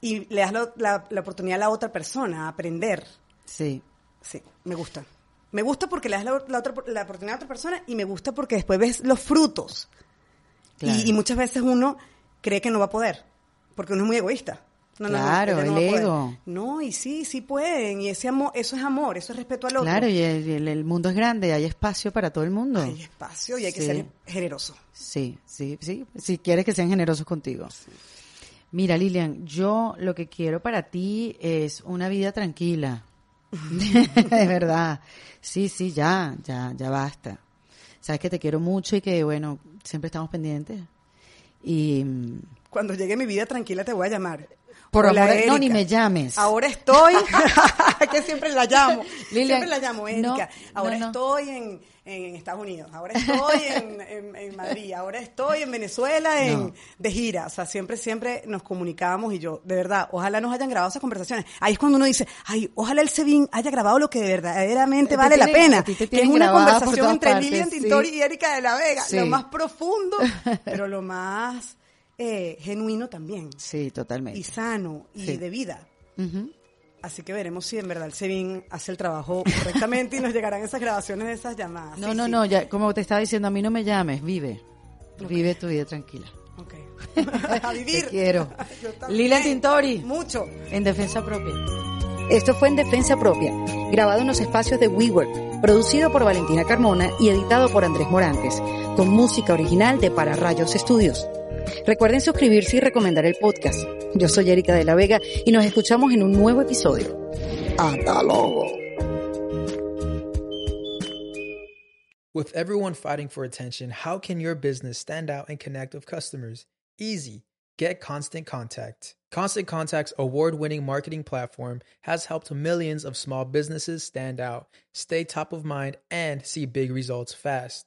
y le das la, la, oportunidad a la otra persona a aprender. Sí. Sí, me gusta. Me gusta porque le das la, otra, la oportunidad a otra persona y me gusta porque después ves los frutos. Y, muchas veces uno cree que no va a poder, porque uno es muy egoísta. No, claro, no, el ego. No, y sí, sí pueden. Y ese amor, eso es amor, eso es respeto al otro. Claro, y el, mundo es grande, hay espacio para todo el mundo. Hay espacio y hay que ser generoso. Sí, sí, sí. Si quieres que sean generosos contigo. Mira, Lilian, yo lo que quiero para ti es una vida tranquila. de verdad. Sí, sí, ya, ya, ya basta. Sabes que te quiero mucho y que, bueno, siempre estamos pendientes. Y. Cuando llegue mi vida tranquila te voy a llamar. Por amor, no, ni me llames. Ahora estoy, que siempre la llamo. siempre la llamo, Erika. ahora estoy en, en, Estados Unidos, ahora estoy en, en, Madrid, ahora estoy en Venezuela en, de gira. O sea, siempre, siempre nos comunicamos y yo, de verdad, ojalá nos hayan grabado esas conversaciones. Ahí es cuando uno dice, ay, ojalá el Sebin haya grabado lo que verdaderamente vale la pena. Que es una conversación entre Lilian Tintori y Erika de la Vega. Lo más profundo, pero lo más eh, genuino también. Sí, totalmente. Y sano y de vida. Así que veremos si en verdad el SEBIN hace el trabajo correctamente y nos llegarán esas grabaciones de esas llamadas. No, no, no, ya, como te estaba diciendo, a mí no me llames, vive. Vive tu vida tranquila. Ok. a vivir. Te quiero. Lila Tintori. Mucho. En defensa propia. Esto fue en Defensa Propia, grabado en los espacios de WeWork, producido por Valentina Carmona y editado por Andrés Morantes, con música original de Para Rayos Estudios. Recuerden suscribirse y recomendar el podcast. Yo soy Erika de la Vega y nos escuchamos en un nuevo episodio. Hasta luego. With everyone fighting for attention, how can your business stand out and connect with customers? Easy. Get Constant Contact. Constant Contact's award winning marketing platform has helped millions of small businesses stand out, stay top of mind, and see big results fast.